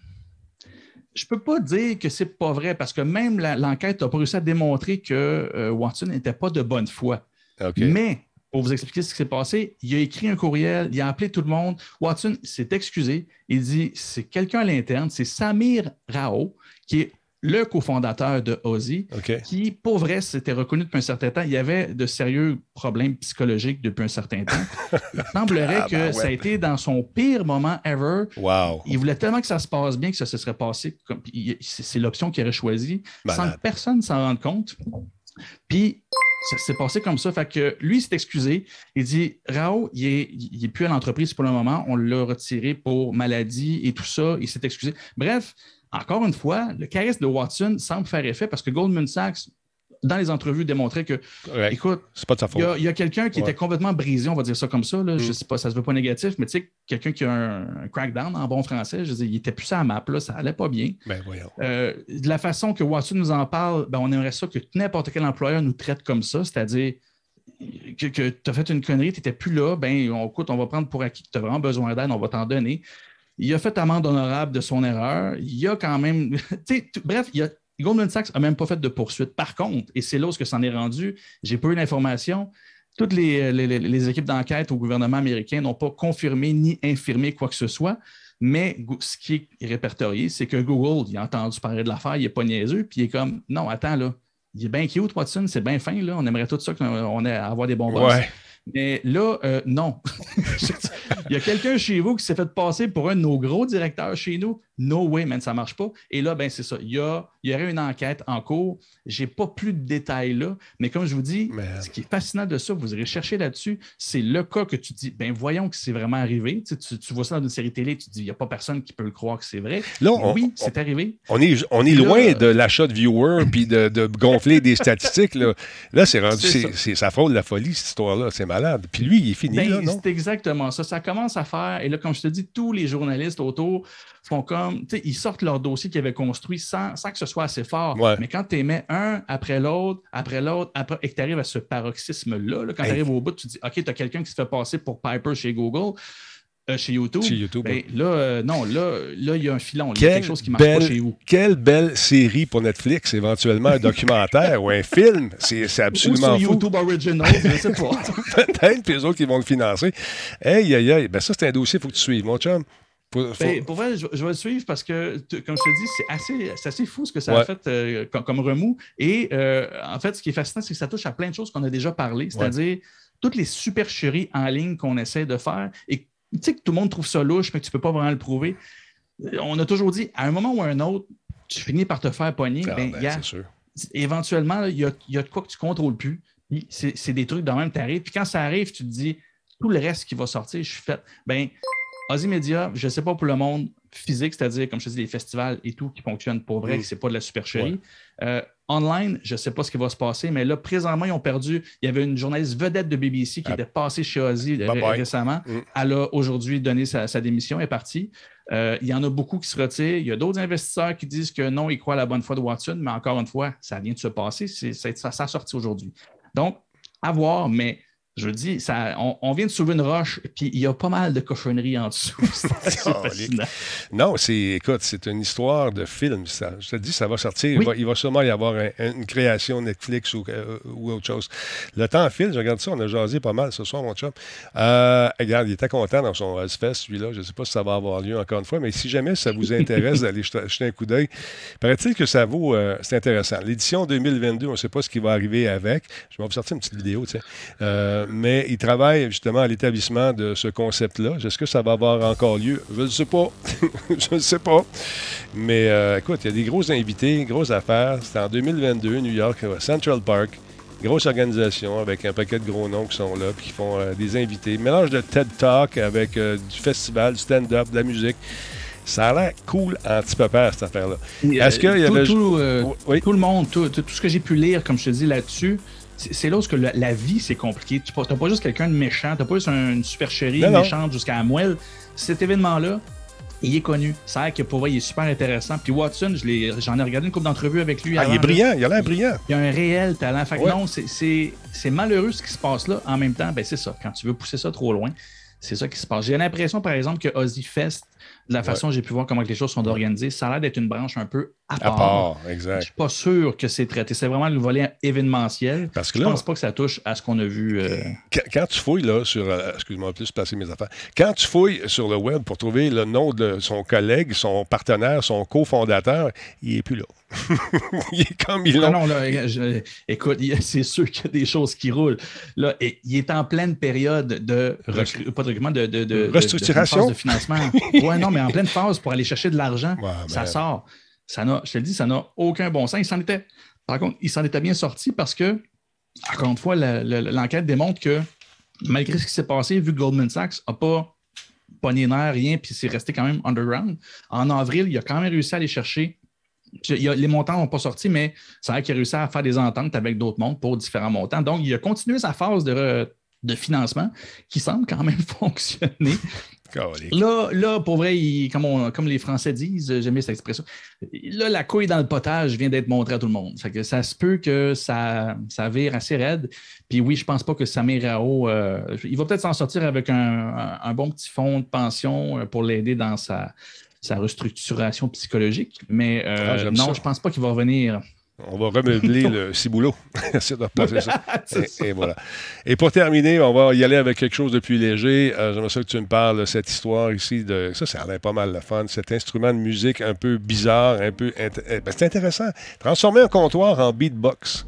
Je peux pas dire que c'est pas vrai parce que même l'enquête n'a pas réussi à démontrer que euh, Watson n'était pas de bonne foi. Mais pour vous expliquer ce qui s'est passé, il a écrit un courriel, il a appelé tout le monde. Watson s'est excusé. Il dit c'est quelqu'un à l'interne, c'est Samir Rao, qui est le cofondateur de Ozzy, qui, pour vrai, s'était reconnu depuis un certain temps. Il y avait de sérieux problèmes psychologiques depuis un certain temps. Il semblerait Ah, que ben ça a été dans son pire moment ever. Wow. Il voulait tellement que ça se passe bien que ça se serait passé. Comme, c'est l'option qu'il aurait choisie sans que personne s'en rende compte. Puis ça s'est passé comme ça. Fait que lui, il s'est excusé. Il dit Rao, il est, il est plus à l'entreprise pour le moment. On l'a retiré pour maladie et tout ça. Il s'est excusé. Bref, encore une fois, le charisme de Watson semble faire effet parce que Goldman Sachs, dans les entrevues, démontrait que, Ouais. écoute, C'est pas de sa faute. il y a, quelqu'un qui Ouais. était complètement brisé, on va dire ça comme ça. Là. Je Mm. sais pas, ça se veut pas négatif, mais tu sais, quelqu'un qui a un, un crackdown en bon français, je dire, il était plus à la map, là, ça allait pas bien. Ben. Euh, de la façon que Watson nous en parle, ben, on aimerait ça que n'importe quel employeur nous traite comme ça, c'est-à-dire que, tu as fait une connerie, tu n'étais plus là, ben, on, écoute, on va prendre pour acquis que tu as vraiment besoin d'aide, on va t'en donner. Il a fait amende honorable de son erreur. Il a quand même. bref, il a, Goldman Sachs n'a même pas fait de poursuite. Par contre, et c'est là où ce s'en est rendu, j'ai pas eu l'information. Toutes les, équipes d'enquête au gouvernement américain n'ont pas confirmé ni infirmé quoi que ce soit. Mais ce qui est répertorié, c'est que Google, il a entendu parler de l'affaire, il n'est pas niaiseux, puis il est comme non, attends, là, il est bien cute, Watson, c'est bien fin, là. On aimerait tout ça qu'on ait à avoir des bons. Ouais. Mais là, euh, non. il y a quelqu'un chez vous qui s'est fait passer pour un de nos gros directeurs chez nous. No way, man, ça ne marche pas. Et là, ben, c'est ça. Il y, a, il y aurait une enquête en cours. Je n'ai pas plus de détails là. Mais comme je vous dis, ce qui est fascinant de ça, vous irez chercher là-dessus, c'est le cas que tu dis, ben voyons que c'est vraiment arrivé. Tu, sais, tu- tu vois ça dans une série télé, tu dis, il n'y a pas personne qui peut le croire que c'est vrai. Là, on- oui, c'est arrivé. On est, on est Là, loin de l'achat de viewers puis de, de gonfler des statistiques. Là, là c'est rendu. C'est Ça frôle la folie, cette histoire-là. C'est malade. Puis lui, il est fini, Ben, là, non? c'est exactement ça. Ça commence à faire, et là, comme je te dis, tous les journalistes autour font comme, tu sais, ils sortent leur dossier qu'ils avaient construit sans, sans que ce soit assez fort. Ouais. Mais quand tu mets un après l'autre, après l'autre, après, et que tu arrives à ce paroxysme-là, là, quand Hey. tu arrives au bout, tu dis, OK, tu as quelqu'un qui se fait passer pour Piper chez Google. euh, chez YouTube, Chez YouTube, ben, ouais. là, euh, non, là, là, il y a un filon. Il y a quelque chose qui marche belle, pas chez vous. quelle belle série pour Netflix, éventuellement un documentaire ou un film. C'est c'est absolument Ou sur fou. YouTube Original, je sais pas. Peut-être, puis les autres qui vont le financer. Aïe, aïe, aïe. Ben ça, c'est un dossier qu'il faut que tu suives, mon chum. Faut- Ben, pour vrai, je, je vais le suivre parce que, tu- comme je te dis, c'est assez, assez fou ce que ça Ouais. a fait euh, comme, comme remous. Et euh, en fait, ce qui est fascinant, c'est que ça touche à plein de choses qu'on a déjà parlé, c'est-à-dire toutes les supercheries en ligne qu'on essaie de faire et tu sais que tout le monde trouve ça louche, mais que tu ne peux pas vraiment le prouver. Euh, On a toujours dit, à un moment ou à un autre, tu finis par te faire pogner. Ah, ben, ben, c'est sûr. éventuellement, il y a, y a de quoi que tu ne contrôles plus. C'est des trucs dans le même tarif. Puis quand ça arrive, tu te dis, tout le reste qui va sortir, je suis fait. Ben, Media, je ne sais pas pour le monde physique, c'est-à-dire, comme je te dis, les festivals et tout qui fonctionnent pour vrai, Mm. que ce n'est pas de la supercherie. Euh, online, je ne sais pas ce qui va se passer, mais là, présentement, ils ont perdu. Il y avait une journaliste vedette de BBC qui Ah. était passée chez Ozzy euh, récemment. Mm. Elle a aujourd'hui donné sa, sa démission, elle est partie. Euh, il y en a beaucoup qui se retirent. Il y a d'autres investisseurs qui disent que non, ils croient à la bonne foi de Watson, mais encore une fois, ça vient de se passer. C'est- ça, ça a sorti aujourd'hui. Donc, à voir, mais je dis, ça, on, on vient de soulever une roche, puis il y a pas mal de cochonneries en dessous. Non, c'est, écoute, c'est une histoire de film. Ça. Je te dis, ça va sortir. Il, va, il va sûrement y avoir un- un- une création Netflix ou, euh, ou autre chose. Le temps file, je regarde ça, on a jasé pas mal ce soir, mon chum. Euh, regarde, il était content dans son Ozfest, celui-là. Je ne sais pas si ça va avoir lieu encore une fois, mais si jamais ça vous intéresse d'aller jeter, un coup d'œil, paraît-il que ça vaut. euh, c'est intéressant. L'édition 2022, on ne sait pas ce qui va arriver avec. Je vais vous sortir une petite vidéo, tu sais. Euh, mais il travaille justement à l'établissement de ce concept-là. Est-ce que ça va avoir encore lieu? Je ne sais pas. je ne sais pas. Mais euh, écoute, il y a des gros invités, grosses affaires. C'était en 2022, New York, euh, Central Park. Grosse organisation avec un paquet de gros noms qui sont là puis qui font euh, des invités. Mélange de TED Talk avec du festival, du stand-up, de la musique. Ça a l'air cool en petit peu peur, cette affaire-là. Est-ce qu'il y avait. tout, euh, Oui. tout le monde, tout ce que j'ai pu lire, comme je te dis là-dessus, c'est là où la, la vie, c'est compliqué. Tu n'as pas juste quelqu'un de méchant, tu n'as pas juste un- une supercherie Non, non. méchante jusqu'à la moelle. Cet événement-là, il est connu. C'est vrai que pour vrai, il est super intéressant. Puis Watson, je l'ai- j'en ai regardé une couple d'entrevues avec lui. Ah, avant, il est là. brillant, il a l'air brillant. Il y a un réel talent. Fait que Ouais. non, c'est- c'est c'est malheureux ce qui se passe là. En même temps, ben c'est ça. Quand tu veux pousser ça trop loin, c'est ça qui se passe. J'ai l'impression, par exemple, que Ozzy Fest, de la façon dont j'ai pu voir comment les choses sont organisées, ça a l'air d'être une branche un peu à À part. part, Je exact. suis pas sûr que c'est traité. C'est vraiment le volet événementiel. Parce que je là- pense pas que ça touche à ce qu'on a vu. euh, Quand, quand tu fouilles là, sur. euh, Excuse-moi, plus passer mes affaires. Quand tu fouilles sur le web pour trouver le nom de son collègue, son partenaire, son cofondateur, il n'est plus là. il est comme il Non, l'ont. non, là, je- écoute, c'est sûr qu'il y a des choses qui roulent. Là, et il est en pleine période de recru- pas de recrutement, de, de, de- Restructuration? de financement. ouais, non, mais en pleine phase pour aller chercher de l'argent. ça ben- sort. Ça n'a, je te le dis, ça n'a aucun bon sens. Il s'en était, par contre, il s'en était bien sorti parce que encore une fois, l'enquête démontre que malgré ce qui s'est passé, vu que Goldman Sachs n'a pas pogné rien, puis c'est resté quand même underground, en avril, il a quand même réussi à aller chercher. Y a- les montants n'ont pas sorti, mais c'est vrai qu'il a réussi à faire des ententes avec d'autres mondes pour différents montants. Donc, il a continué sa phase de, re- de financement qui semble quand même fonctionner. Là, là, pour vrai, il- comme, on- comme les Français disent, j'aime bien cette expression, là, la couille dans le potage vient d'être montrée à tout le monde. Fait que ça se peut que ça, ça vire assez raide. Puis oui, je pense pas que Samir Rao, euh, il va peut-être s'en sortir avec un, un- un bon petit fonds de pension euh, pour l'aider dans sa, sa restructuration psychologique. Mais euh, Ah, non, ça. je pense pas qu'il va revenir. On va remeubler le ciboulot. De replacer ça. et, et voilà. Et pour terminer, on va y aller avec quelque chose de plus léger. Euh, J'aimerais ça que tu me parles de cette histoire ici. De, ça, ça a l'air pas mal le fun. Cet instrument de musique un peu bizarre, un peu. int- eh, ben, c'est intéressant. Transformer un comptoir en beatbox.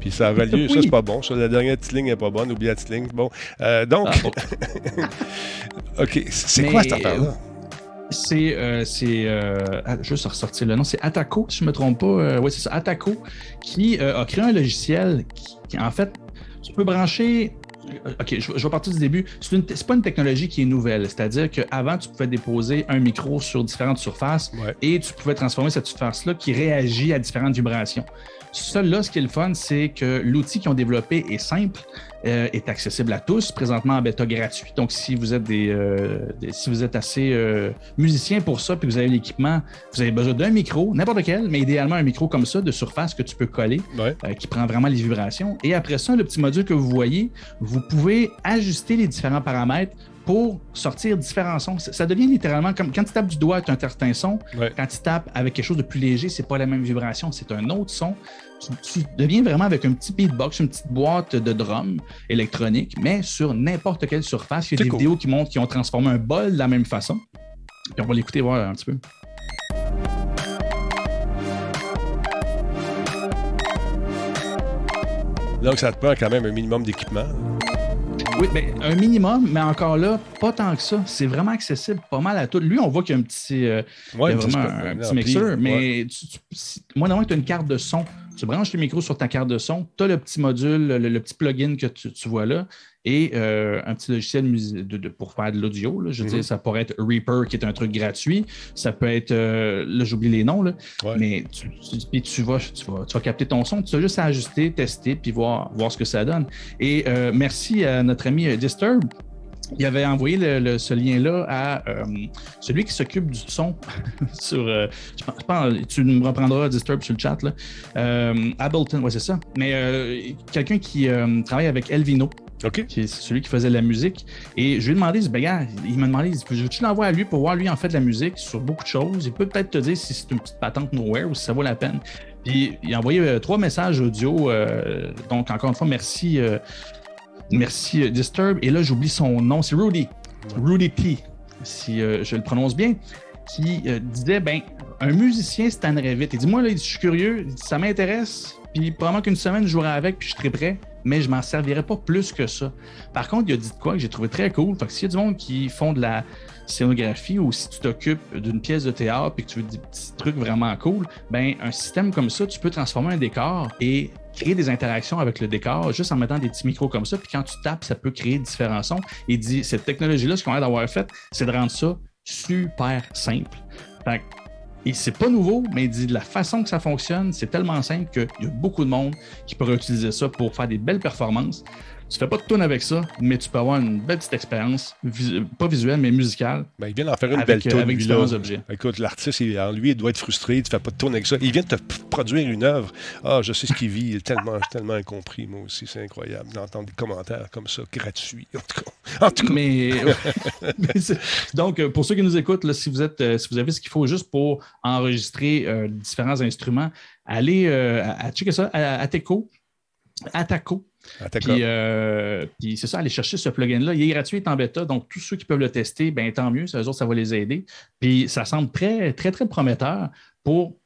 Puis ça aura lieu. Ça, c'est pas bon. Ça, la dernière petite ligne n'est pas bonne. Oublie la petite ligne. Bon. Euh, donc. OK. C'est quoi cette affaire-là? C'est, euh, c'est euh, ah, juste ressortir le nom, c'est Ataco, si je ne me trompe pas. oui, c'est ça, Ataco, qui euh, a créé un logiciel qui, qui, en fait, tu peux brancher. OK, je, je vais partir du début. C'est une- c'est pas une technologie qui est nouvelle. C'est-à-dire qu'avant, tu pouvais déposer un micro sur différentes surfaces et tu pouvais transformer cette surface-là qui réagit à différentes vibrations. Ça, là, ce qui est le fun, c'est que l'outil qu'ils ont développé est simple, euh, est accessible à tous, présentement en bêta gratuit. Donc, si vous êtes des, euh, des- si vous êtes assez euh, musicien pour ça, puis vous avez l'équipement, vous avez besoin d'un micro, n'importe lequel, mais idéalement un micro comme ça de surface que tu peux coller, qui prend vraiment les vibrations. Et après ça, le petit module que vous voyez, vous pouvez ajuster les différents paramètres pour sortir différents sons. Ça devient littéralement comme quand tu tapes du doigt, tu as un certain son. Quand tu tapes avec quelque chose de plus léger, c'est pas la même vibration, c'est un autre son. Tu, tu deviens vraiment avec un petit beatbox, une petite boîte de drum électronique, mais sur n'importe quelle surface. Il y a des vidéos qui montrent qu'ils ont transformé un bol de la même façon. Puis on va l'écouter voir un petit peu. Donc, ça te prend quand même un minimum d'équipement. Oui, ben, un minimum, mais encore là, pas tant que ça. C'est vraiment accessible pas mal à tout. Lui, on voit qu'il y a un petit, euh, Ouais, il y a un petit vraiment sp- un, un petit ampli, mixeur, mais ouais. tu- tu- si- moi, normalement, tu as une carte de son. Tu branches le micro sur ta carte de son, tu as le petit module, le, le petit plugin que tu, tu vois là, et euh, un petit logiciel de- de- pour faire de l'audio. Je veux Mhm. dire, ça pourrait être Reaper, qui est un truc gratuit. Ça peut être, euh, là, j'oublie les noms, là, mais tu, tu- puis tu vas, tu, vas, tu vas capter ton son. Tu as juste ajuster, tester, puis voir, voir ce que ça donne. Et euh, merci à notre ami Disturb. Il avait envoyé le- le- ce lien-là à celui qui s'occupe du son sur. je pense, tu me reprendras Disturb sur le chat. Là. Ableton, ouais, c'est ça. Mais quelqu'un qui travaille avec Elvino. Qui est celui qui faisait la musique. Et je lui ai demandé, ben, gars, il m'a demandé, je veux-tu l'envoyer à lui pour voir, lui, en fait, de la musique sur beaucoup de choses? Il peut peut-être te dire si c'est une petite patente nowhere ou si ça vaut la peine. Puis il a envoyé euh, trois messages audio. euh, donc, encore une fois, merci. euh, Merci Disturb. Et là, j'oublie son nom, c'est Rudy. Rudy P, si je le prononce bien, qui disait ben, un musicien se tannerait vite. Il dit Moi, là, je suis curieux, ça m'intéresse, puis probablement qu'une semaine, je jouerai avec, puis je serai prêt, mais je m'en servirai pas plus que ça. Par contre, il a dit de quoi que j'ai trouvé très cool. Fait que s'il y a du monde qui font de la scénographie ou si tu t'occupes d'une pièce de théâtre et que tu veux des petits trucs vraiment cool, ben un système comme ça, tu peux transformer un décor et créer des interactions avec le décor juste en mettant des petits micros comme ça. Puis quand tu tapes, ça peut créer différents sons. Il dit cette technologie-là, ce qu'on a d'avoir fait, c'est de rendre ça super simple. Fait que, et c'est pas nouveau, mais il dit de la façon que ça fonctionne, c'est tellement simple qu'il y a beaucoup de monde qui pourrait utiliser ça pour faire des belles performances. Tu fais pas de tune avec ça, mais tu peux avoir une belle petite expérience, pas visuelle, mais musicale. Ben, il vient d'en faire une avec, belle euh, toune, avec différents objets. Écoute, l'artiste, lui, il doit être frustré, tu fais pas de tourne avec ça. Il vient de te produire une œuvre. Ah, je sais ce qu'il vit, il est tellement, tellement incompris, moi aussi. C'est incroyable d'entendre des commentaires comme ça, gratuits. En tout cas. En tout cas. Mais, donc, euh, pour ceux qui nous écoutent, là, si, vous êtes, euh, si vous avez ce qu'il faut juste pour enregistrer euh, différents instruments, allez euh, à, à checker ça à, à Teco, Puis, euh, puis c'est ça, allez chercher ce plugin-là. Il est gratuit, il est en bêta, donc tous ceux qui peuvent le tester, ben, tant mieux, ça, eux autres, ça va les aider. Puis ça semble très, très, très prometteur pour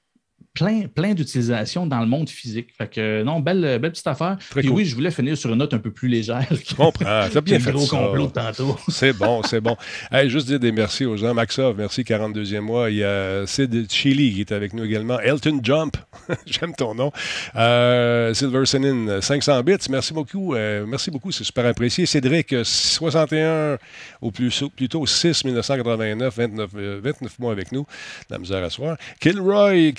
plein, plein d'utilisations dans le monde physique. Fait que non, belle, belle petite affaire. Très Puis cool. oui, je voulais finir sur une note un peu plus légère. Je comprends. T'as bien fait gros ça. complot tantôt. C'est bon, c'est bon. Hey, juste dire des merci aux gens. Maxov, merci, 42e mois. Il y a Sid Chili qui est avec nous également. Elton Jump, j'aime ton nom. Euh, Silver Senin, 500 bits, merci beaucoup. Euh, merci beaucoup, c'est super apprécié. Cédric, euh, 61 ou plus, plutôt 6 1989, 29, euh, 29 mois avec nous. La misère à soir. Kilroy,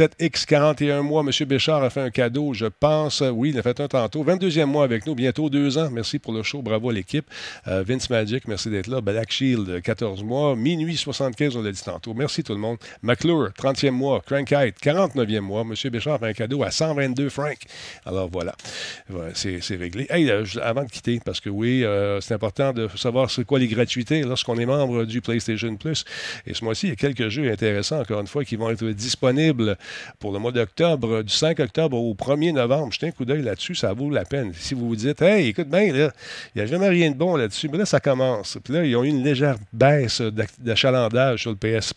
87X, 41 mois. Monsieur Béchard a fait un cadeau, je pense. Oui, il a fait un tantôt. 22e mois avec nous, bientôt deux ans. Merci pour le show. Bravo à l'équipe. Euh, Vince Magic, merci d'être là. Black Shield, 14 mois. Minuit 75, on l'a dit tantôt. Merci tout le monde. McClure, 30e mois. Crankite, 49e mois. Monsieur Béchard fait un cadeau à 122 francs. Alors voilà, c'est réglé. Euh, avant de quitter, parce que oui, euh, c'est important de savoir c'est quoi les gratuités lorsqu'on est membre du PlayStation Plus. Et ce mois-ci, il y a quelques jeux intéressants, encore une fois, qui vont être disponibles pour le mois d'octobre, du 5 octobre au 1er novembre. Jetez un coup d'œil là-dessus, ça vaut la peine. Si vous vous dites, hey, écoute bien, il n'y a jamais rien de bon là-dessus, mais là, ça commence. Puis là, ils ont eu une légère baisse d'ac- d'achalandage sur le PS.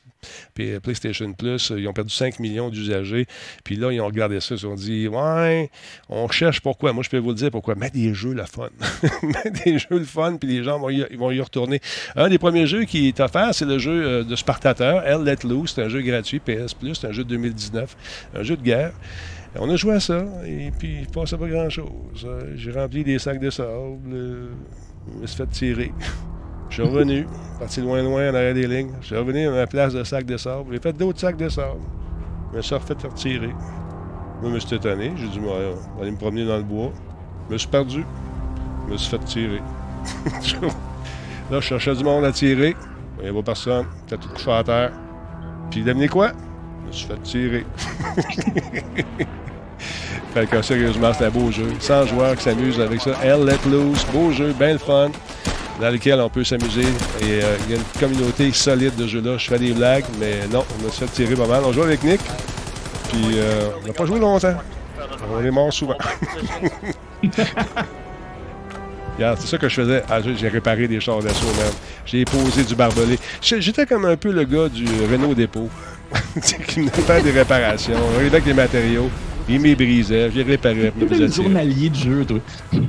P- PlayStation Plus, ils ont perdu 5 millions d'usagers. Puis là, ils ont regardé ça, ils ont dit Ouais, on cherche pourquoi. Moi, je peux vous le dire pourquoi. Mettre des jeux le fun. Mettre des jeux le fun, puis les gens vont y, vont y retourner. Un des premiers jeux qui est offert, c'est le jeu euh, de Spartateur, Hell Let Loose. C'est un jeu gratuit, PS Plus. C'est un jeu de 2019. Un jeu de guerre. On a joué à ça, et puis il ne passait pas grand-chose. Euh, J'ai rempli des sacs de sable. euh, je me suis fait tirer. Je suis revenu, parti loin, loin en arrière des lignes. Je suis revenu à ma place de sac de sable. J'ai fait d'autres sacs de sable. Je me suis refait faire tirer. Moi, je me suis étonné. J'ai dit, moi, on va aller me promener dans le bois. Je me suis perdu. Je me suis fait tirer. Là, je cherchais du monde à tirer. Il n'y avait personne. J'étais tout couché à terre. Puis, devinez quoi? Je me suis fait tirer. fait que, sérieusement, c'est un beau jeu. 100 joueurs qui s'amusent avec ça. Hell Let Loose. Beau jeu, bien le fun dans lequel on peut s'amuser. Et euh, il y a une communauté solide de jeux-là. Je fais des blagues, mais non, on a fait tirer pas mal. On joue avec Nick, puis euh, on n'a pas joué longtemps. On est mort souvent. Regarde, c'est ça que je faisais. Ah, j'ai réparé des chars d'assaut, même. J'ai posé du barbelé. J'étais comme un peu le gars du Renault Dépôt. qui me fait des réparations. On arrivait avec des matériaux. Il m'y brisait. J'ai réparé. me T'es faisait le tirer. journalier du jeu, toi.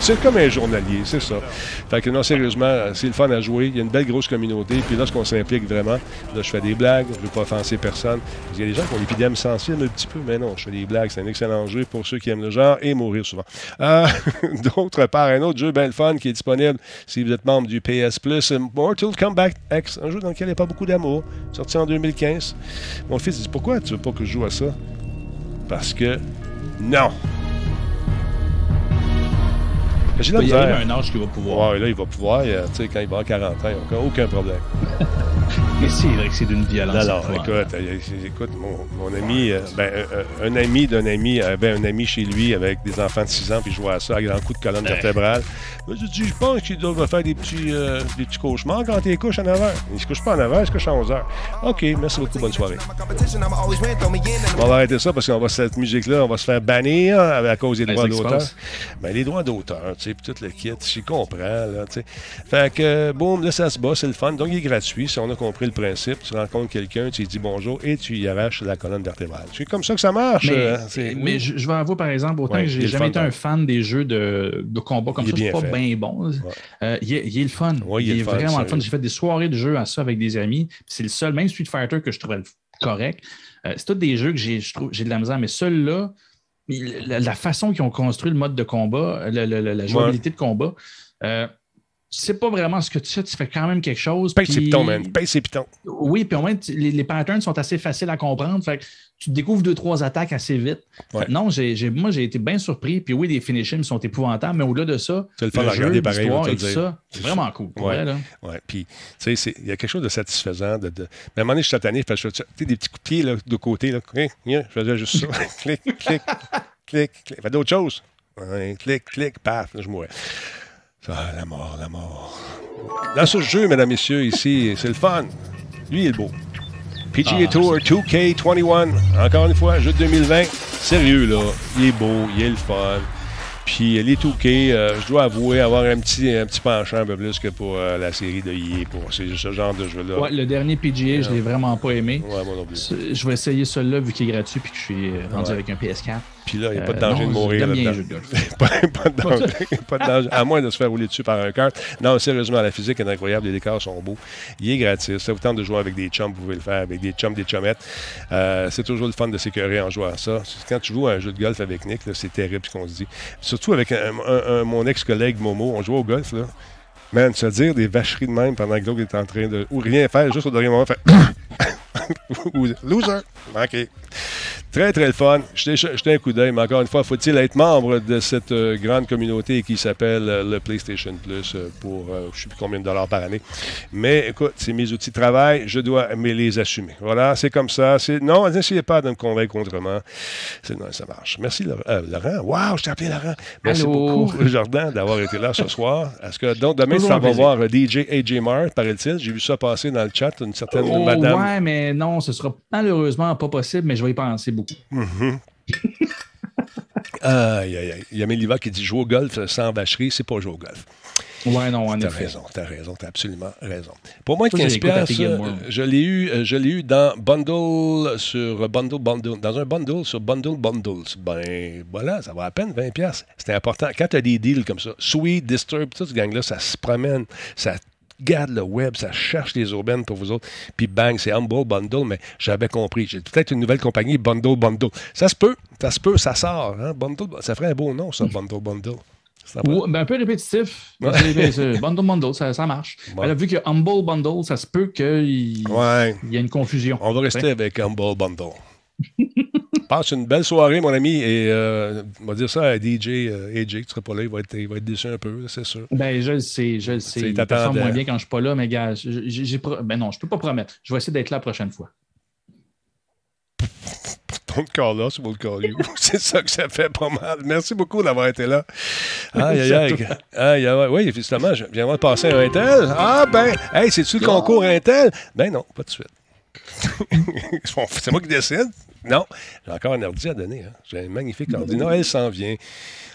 c'est comme un journalier, c'est ça. Fait que non, sérieusement, c'est le fun à jouer. Il y a une belle grosse communauté. Puis lorsqu'on s'implique vraiment, là, je fais des blagues. Je ne veux pas offenser personne. Il y a des gens qui ont l'épidémie sensible un petit peu, mais non, je fais des blagues. C'est un excellent jeu pour ceux qui aiment le genre et mourir souvent. Euh, D'autre part, un autre jeu bien le fun qui est disponible si vous êtes membre du PS Plus, Mortal Kombat X, un jeu dans lequel il n'y a pas beaucoup d'amour, sorti en 2015. Mon fils dit Pourquoi tu veux pas que je joue à ça Parce que non. J'ai Il y a un âge qui va pouvoir. Ouais, là, il va pouvoir. euh, tu sais, quand il va avoir 40 ans, il n'y a aucun problème. Mais c'est vrai que c'est d'une violence. Non, non, écoute, euh, écoute mon, mon ami, euh, ben, euh, un ami d'un ami avait un ami chez lui avec des enfants de 6 ans, puis jouait à ça à grand coup de colonne vertébrale. Moi, j'ai dit, je pense qu'il doit faire des petits, euh, des petits cauchemars quand il couche à 9 h. Il se couche pas à 9 h, il se couche à 11 h. OK, merci beaucoup, bonne soirée. On va arrêter ça parce qu'on va cette musique-là, on va se faire bannir à cause des Ben, droits d'auteur. Ben, les droits d'auteur, tu sais, puis tout le kit, j'y comprends, là, tu sais. Fait que, boum, là, ça se bat, c'est le fun. Donc, il est gratuit. Si on a compris le principe, tu rencontres quelqu'un, tu lui dis bonjour et tu y arraches la colonne vertébrale. C'est comme ça que ça marche. Mais, euh, c'est- mais oui. je, je vais avouer, par exemple, autant Ouais, que j'ai jamais été un fan des jeux de, de combat comme ça, bien pas bien bon. Euh, il, est, il est le fun. Ouais, il il est fun, vraiment le fun. J'ai fait des soirées de jeux à ça avec des amis. C'est le seul, même Street Fighter, que je trouvais correct. Euh, c'est tous des jeux que j'ai, de la misère, mais celui-là, il- la, la façon qu'ils ont construit le mode de combat, le- la jouabilité de combat, euh, tu sais pas vraiment ce que tu fais, tu fais quand même quelque chose. Paye ses puis- pitons, man. Paye ses pitons. oui, puis au moins, tu- les, les patterns sont assez faciles à comprendre. Fait que tu découvres deux, trois attaques assez vite. Ouais. Non, moi, j'ai été bien surpris. Puis oui, les finishes sont épouvantables, mais au-delà de ça, C'est le à jeu, pareil, et le tout ça, c'est vraiment cool. Pour Ouais. vrai. Ouais. Puis, tu sais, il y a quelque chose de satisfaisant. De, de... Mais à un moment donné, je suis tanné, parce que je fais tu sais, des petits coups de pied là, de côté. Là. Je faisais juste ça. clic, clic, clic, clic. Fait d'autres choses. Ouais, clic, clic, paf, là, je mourais. Ah, la mort, la mort. Dans ce jeu, mesdames, messieurs, ici, c'est le fun. Lui, il est beau. PGA Ah, Tour 2K21. Encore une fois, jeu de 2020. Sérieux, là. Il est beau, il est le fun. Puis les 2K, euh, je dois avouer avoir un petit, un petit penchant un peu plus que pour euh, la série de EA, pour ce, ce genre de jeu-là. Ouais, le dernier PGA, je l'ai vraiment pas aimé. Ouais, moi non plus. Je vais essayer celui-là vu qu'il est gratuit puis que je suis euh, rendu Ouais. avec un PS4. Puis là, il n'y a pas de Euh, danger non, de mourir. bien jeux de golf. pas, pas de danger, pas de danger. À moins de se faire rouler dessus par un kart. Non, sérieusement, la physique est incroyable. Les décors sont beaux. Il est gratis. Ça vous tente de jouer avec des chums, vous pouvez le faire avec des chums, des chummettes. Euh, c'est toujours le fun de s'écœurer en jouant à ça. Quand tu joues à un jeu de golf avec Nick, c'est terrible ce qu'on se dit. Surtout avec un- un- un- mon ex-collègue Momo, on jouait au golf. Là. Man, se dire des vacheries de même pendant que l'autre est en train de. ou rien faire, juste au dernier moment, faire. Loser! Manqué. Très, très le fun. Jetez un coup d'œil, mais encore une fois, faut-il être membre de cette euh, grande communauté qui s'appelle euh, le PlayStation Plus euh, pour je ne sais plus combien de dollars par année. Mais écoute, c'est mes outils de travail, je dois me les assumer. Voilà, c'est comme ça. Non, n'essayez pas de me convaincre autrement. C'est- Non, ça marche. Merci, Laurent. Wow, je t'ai appelé Laurent. Merci beaucoup, Jordan, d'avoir été là ce soir. Est-ce que donc demain, vas plaisir. voir DJ AJ Mart, paraît-il? J'ai vu ça passer dans le chat, une certaine Oh, madame. Ouais, mais non, ce sera malheureusement pas possible, mais je vais y penser beaucoup. Mhm. Aïe, aïe, aïe. Il y a Méliva qui dit jouer au golf sans vacherie, c'est pas jouer au golf. Ouais, non, en T'as effet. raison, t'as raison, t'as absolument raison. Pour moi, Moi, 15 j'ai écouté piastres, euh, je l'ai eu, euh, je l'ai eu dans Bundle sur Bundle Bundle, dans un bundle sur Bundle Bundles. Ben voilà, ça va à peine 20 piastres. C'était important. Quand tu as des deals comme ça, Sweet, Disturb, tout ce gang-là, ça se promène, ça garde le web, ça cherche les urbaines pour vous autres. Puis bang, c'est Humble Bundle, mais j'avais compris. J'ai peut-être une nouvelle compagnie, Bundle Bundle. Ça se peut, ça se peut, ça sort. Hein? Bundle, ça ferait un beau nom, ça, Bundle Bundle. Ouais, ben, un peu répétitif. Ouais. Ben, c'est bundle Bundle, ça, ça marche. Bon. Ben là, vu que Humble Bundle, ça se peut qu'il Ouais. y ait une confusion. On va rester avec Humble Bundle. Passe une belle soirée, mon ami, et euh, on va dire ça à DJ euh, AJ, qui ne sera pas là, il va être, il va être déçu un peu, c'est sûr. Ben, je le sais, je le sais. Il performe moins bien quand je suis pas là, mais gars, j'ai- j'ai- j'ai pro- ben non, je peux pas promettre. Je vais essayer d'être là la prochaine fois. Don't call us, we'll call you. c'est ça que ça fait pas mal. Merci beaucoup d'avoir été là. Aïe, aïe, aïe. Aïe, aïe, Oui, justement, je viens de passer un Intel. Ah, ben, hey, c'est-tu le concours Intel? Ben non, pas de suite. c'est moi qui décide. Non, j'ai encore un ordi à donner. hein. J'ai un magnifique ordi. Noël s'en vient.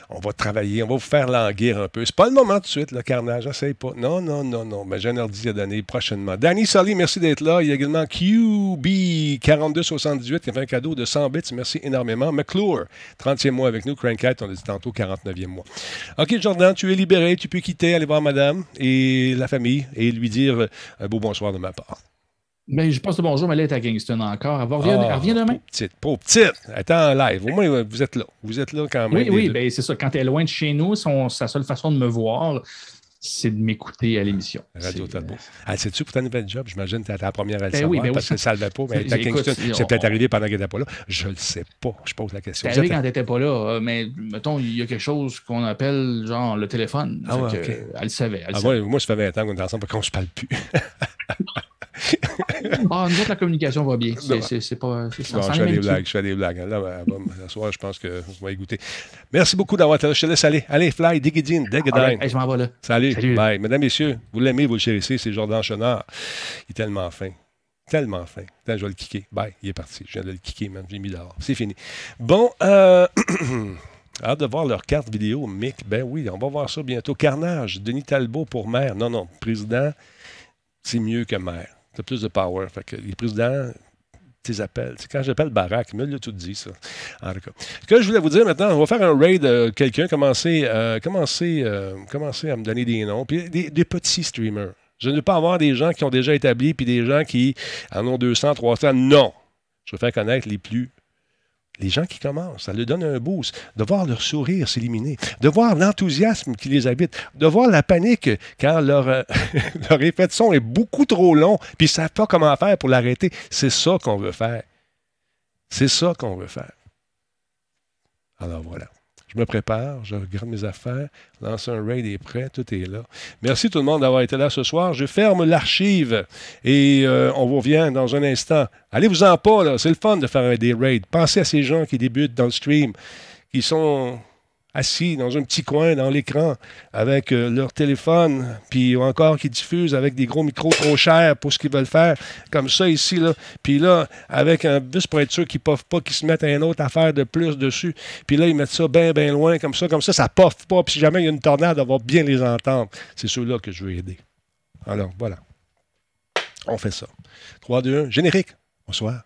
On va travailler, on va vous faire languir un peu. C'est pas le moment tout de suite, le carnage. Essaye pas. Non, non, non, non. Mais j'ai un ordi à donner prochainement. Danny Solly, merci d'être là. Il y a également QB4278 qui a fait un cadeau de 100 bits. Merci énormément. McClure, 30e mois avec nous. Crankite, on a dit tantôt 49e mois. OK, Jordan, tu es libéré. Tu peux quitter, aller voir madame et la famille et lui dire euh, un beau bonsoir de ma part. Ben, je passe le bonjour, mais elle est à Kingston encore. Elle, va revient, Ah, elle revient demain? Petite, pauvre petite. Elle est en live. Au moins, vous êtes là. Vous êtes là quand même. Oui, oui, ben, c'est ça. Quand elle est loin de chez nous, son- sa seule façon de me voir, c'est de m'écouter à l'émission. Radio Talbot. Ah, sais-tu pour ta nouvelle job? J'imagine que tu la première à le Ben savoir oui, ben parce oui. que ça ne levait pas. Mais elle Kingston. on- C'est peut-être arrivé pendant qu'elle n'était pas là. Je ne le sais pas. Je pose la question. C'est arrivé quand t'étais pas là, euh, mais mettons, il y a quelque chose qu'on appelle genre le téléphone. Ah ouais. Elle le savait. Elle Ah, savait. moi, moi, ça fait 20 ans qu'on est ensemble, qu'on ne se parle plus. Ah, nous autres, la communication va bien. C'est- pas. Non, je fais même des blagues, je fais des blagues. Là, ben, bon, ce soir, je pense que vous y goûter. Merci beaucoup d'avoir été là. Je te laisse aller. Allez, fly, digidine, Ah, ben, digadine. hey, je m'en vais là. Salut. Salut. Bye. Mesdames, messieurs, vous l'aimez, vous le chérissez, c'est Jordan Chenard. Il est tellement fin. Tellement fin. Attends, je vais le kicker. Bye. Il est parti. Je viens de le kicker, man. J'ai mis dehors. C'est fini. Bon, euh... hâte de voir leur carte vidéo, Mick. Ben oui, on va voir ça bientôt. Carnage, Denis Talbot pour maire. Non, non, président, c'est mieux que maire. T'as plus de power. Fait les présidents, tes appels. C'est quand j'appelle Barack, il me l'a tout dit, ça. En tout cas. Ce que je voulais vous dire maintenant, on va faire un raid. euh, Quelqu'un, commencer, euh, euh, commencer à me donner des noms. Puis des, des petits streamers. Je ne veux pas avoir des gens qui ont déjà établi, puis des gens qui en ont 200, 300. Non. Je veux faire connaître les plus. Les gens qui commencent, ça leur donne un boost. De voir leur sourire s'éliminer, de voir l'enthousiasme qui les habite, de voir la panique quand leur, euh, leur effet de son est beaucoup trop long, puis ils ne savent pas comment faire pour l'arrêter. C'est ça qu'on veut faire. C'est ça qu'on veut faire. Alors voilà. Je me prépare, je regarde mes affaires, lance un raid est prêt, tout est là. Merci tout le monde d'avoir été là ce soir. Je ferme l'archive et euh, on vous revient dans un instant. Allez-vous-en pas, là. C'est le fun de faire des raids. Pensez à ces gens qui débutent dans le stream, qui sont assis dans un petit coin dans l'écran avec euh, leur téléphone, puis encore qui diffusent avec des gros micros trop chers pour ce qu'ils veulent faire, comme ça ici, là. Puis là, avec un bus pour être sûr qu'ils ne pas, qu'ils se mettent une autre affaire de plus dessus. Puis là, ils mettent ça bien, bien loin, comme ça, comme ça, ça poffe pas. Puis si jamais il y a une tornade, on va bien les entendre. C'est ceux-là que je veux aider. Alors, voilà. On fait ça. 3, 2, 1, générique. Bonsoir.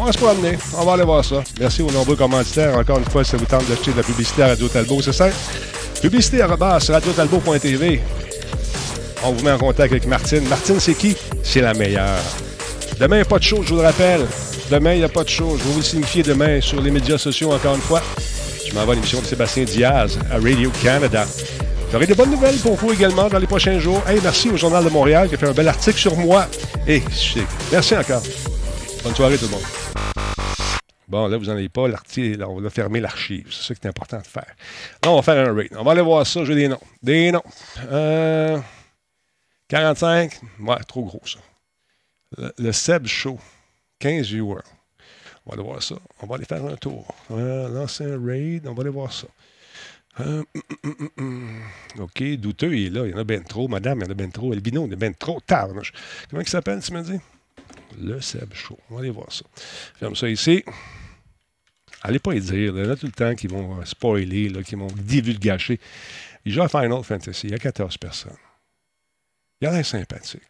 On va se promener. On va aller voir ça. Merci aux nombreux commanditaires. Encore une fois, si ça vous tente d'acheter de la publicité à Radio Talbot, c'est simple. Publicité à radiotalbot.tv. On vous met en contact avec Martine. Martine, c'est qui? C'est la meilleure. Demain, il n'y a pas de show, je vous le rappelle. Demain, il n'y a pas de show. Je vais vous le signifier demain sur les médias sociaux, encore une fois. Je m'envoie à l'émission de Sébastien Diaz à Radio Canada. J'aurai des bonnes nouvelles pour vous également dans les prochains jours. Hey, merci au Journal de Montréal qui a fait un bel article sur moi. Et merci encore. Bonne soirée tout le monde. Bon, là, vous n'en avez pas l'article. On va fermer l'archive. C'est ça qui est important de faire. Là, on va faire un rate. On va aller voir ça. J'ai des noms. Des noms. Euh, 45. Ouais, trop gros, ça. Le, Seb Show. 15 viewers. On va aller voir ça. On va aller faire un tour. Euh, lancer un raid. On va aller voir ça. Euh, OK, douteux, il est là. Il y en a bien trop. Madame, il y en a bien trop. Albino, il y en a bien trop. Tard. Comment il s'appelle, tu me dis? Le Seb Show. On va aller voir ça. Ferme ça ici. Allez pas y dire. Il a tout le temps qui vont euh, spoiler, là, qui vont divulgacher. Il joue à Final Fantasy. Il y a 14 personnes. Il y en a sympathique.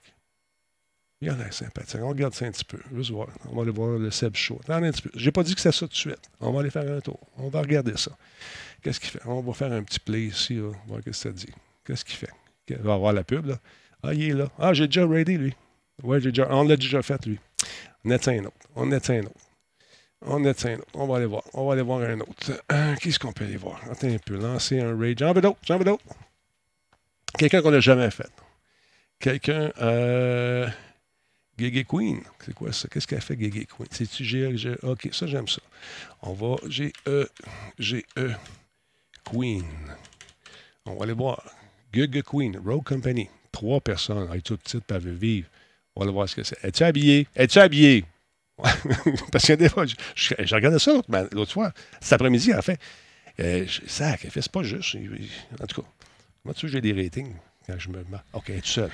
Il y en a sympathique. On regarde ça un petit peu. On va aller voir le Seb Show. Attendez un petit peu. J'ai pas dit que c'est ça tout de suite. On va aller faire un tour. On va regarder ça. Qu'est-ce qu'il fait? On va faire un petit play ici. Là. voir ce que ça dit. Qu'est-ce qu'il fait? On va voir la pub. Là. Ah, il est là. Ah, j'ai déjà ready, lui. On l'a déjà fait, lui. On est un autre. On est un autre. On est un autre. On va aller voir. On va aller voir un autre. Euh, Qu'est-ce qu'on peut aller voir? Attends un peu. Lancer un raid. J'en veux d'autres. J'en veux d'autres. Quelqu'un qu'on n'a jamais fait. Quelqu'un. Euh, Queen. C'est quoi ça? Qu'est-ce qu'elle fait, Gégé Queen? C'est-tu G, G, OK, ça, j'aime ça. On va. G-E. G-E. Queen. On va aller voir. Gégé Queen. Road Company. Trois personnes. Elle est toute petite, veut vivre. On va aller voir ce que c'est. Es-tu habillé? Es-tu habillé? Parce que des fois, je, je, je regardais ça l'autre fois, cet après-midi, en fait. Euh, je, sac, elle fait, c'est pas juste. En tout cas, moi, tu sais, j'ai des ratings quand je me mets. OK, elle est toute seule.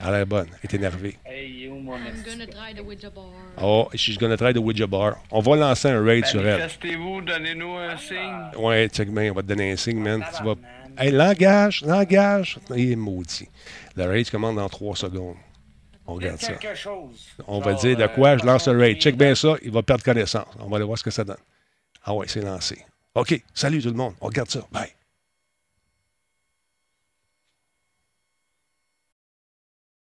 Elle a l'air bonne. Elle est énervée. Hey, I'm gonna try the Ouija bar. Oh, she's gonna try the Ouija bar. On va lancer un raid sur elle. Manifestez-vous, donnez-nous un signe. Ouais, check, man, on va te donner un signe, man. Tu vas... Hey, langage, langage. Il est maudit. Le raid commence dans 3 secondes. On regarde ça. On va dire de quoi? Je lance le raid. Check bien ça, il va perdre connaissance. On va aller voir ce que ça donne. Ah ouais, c'est lancé. OK, salut tout le monde. On regarde ça. Bye.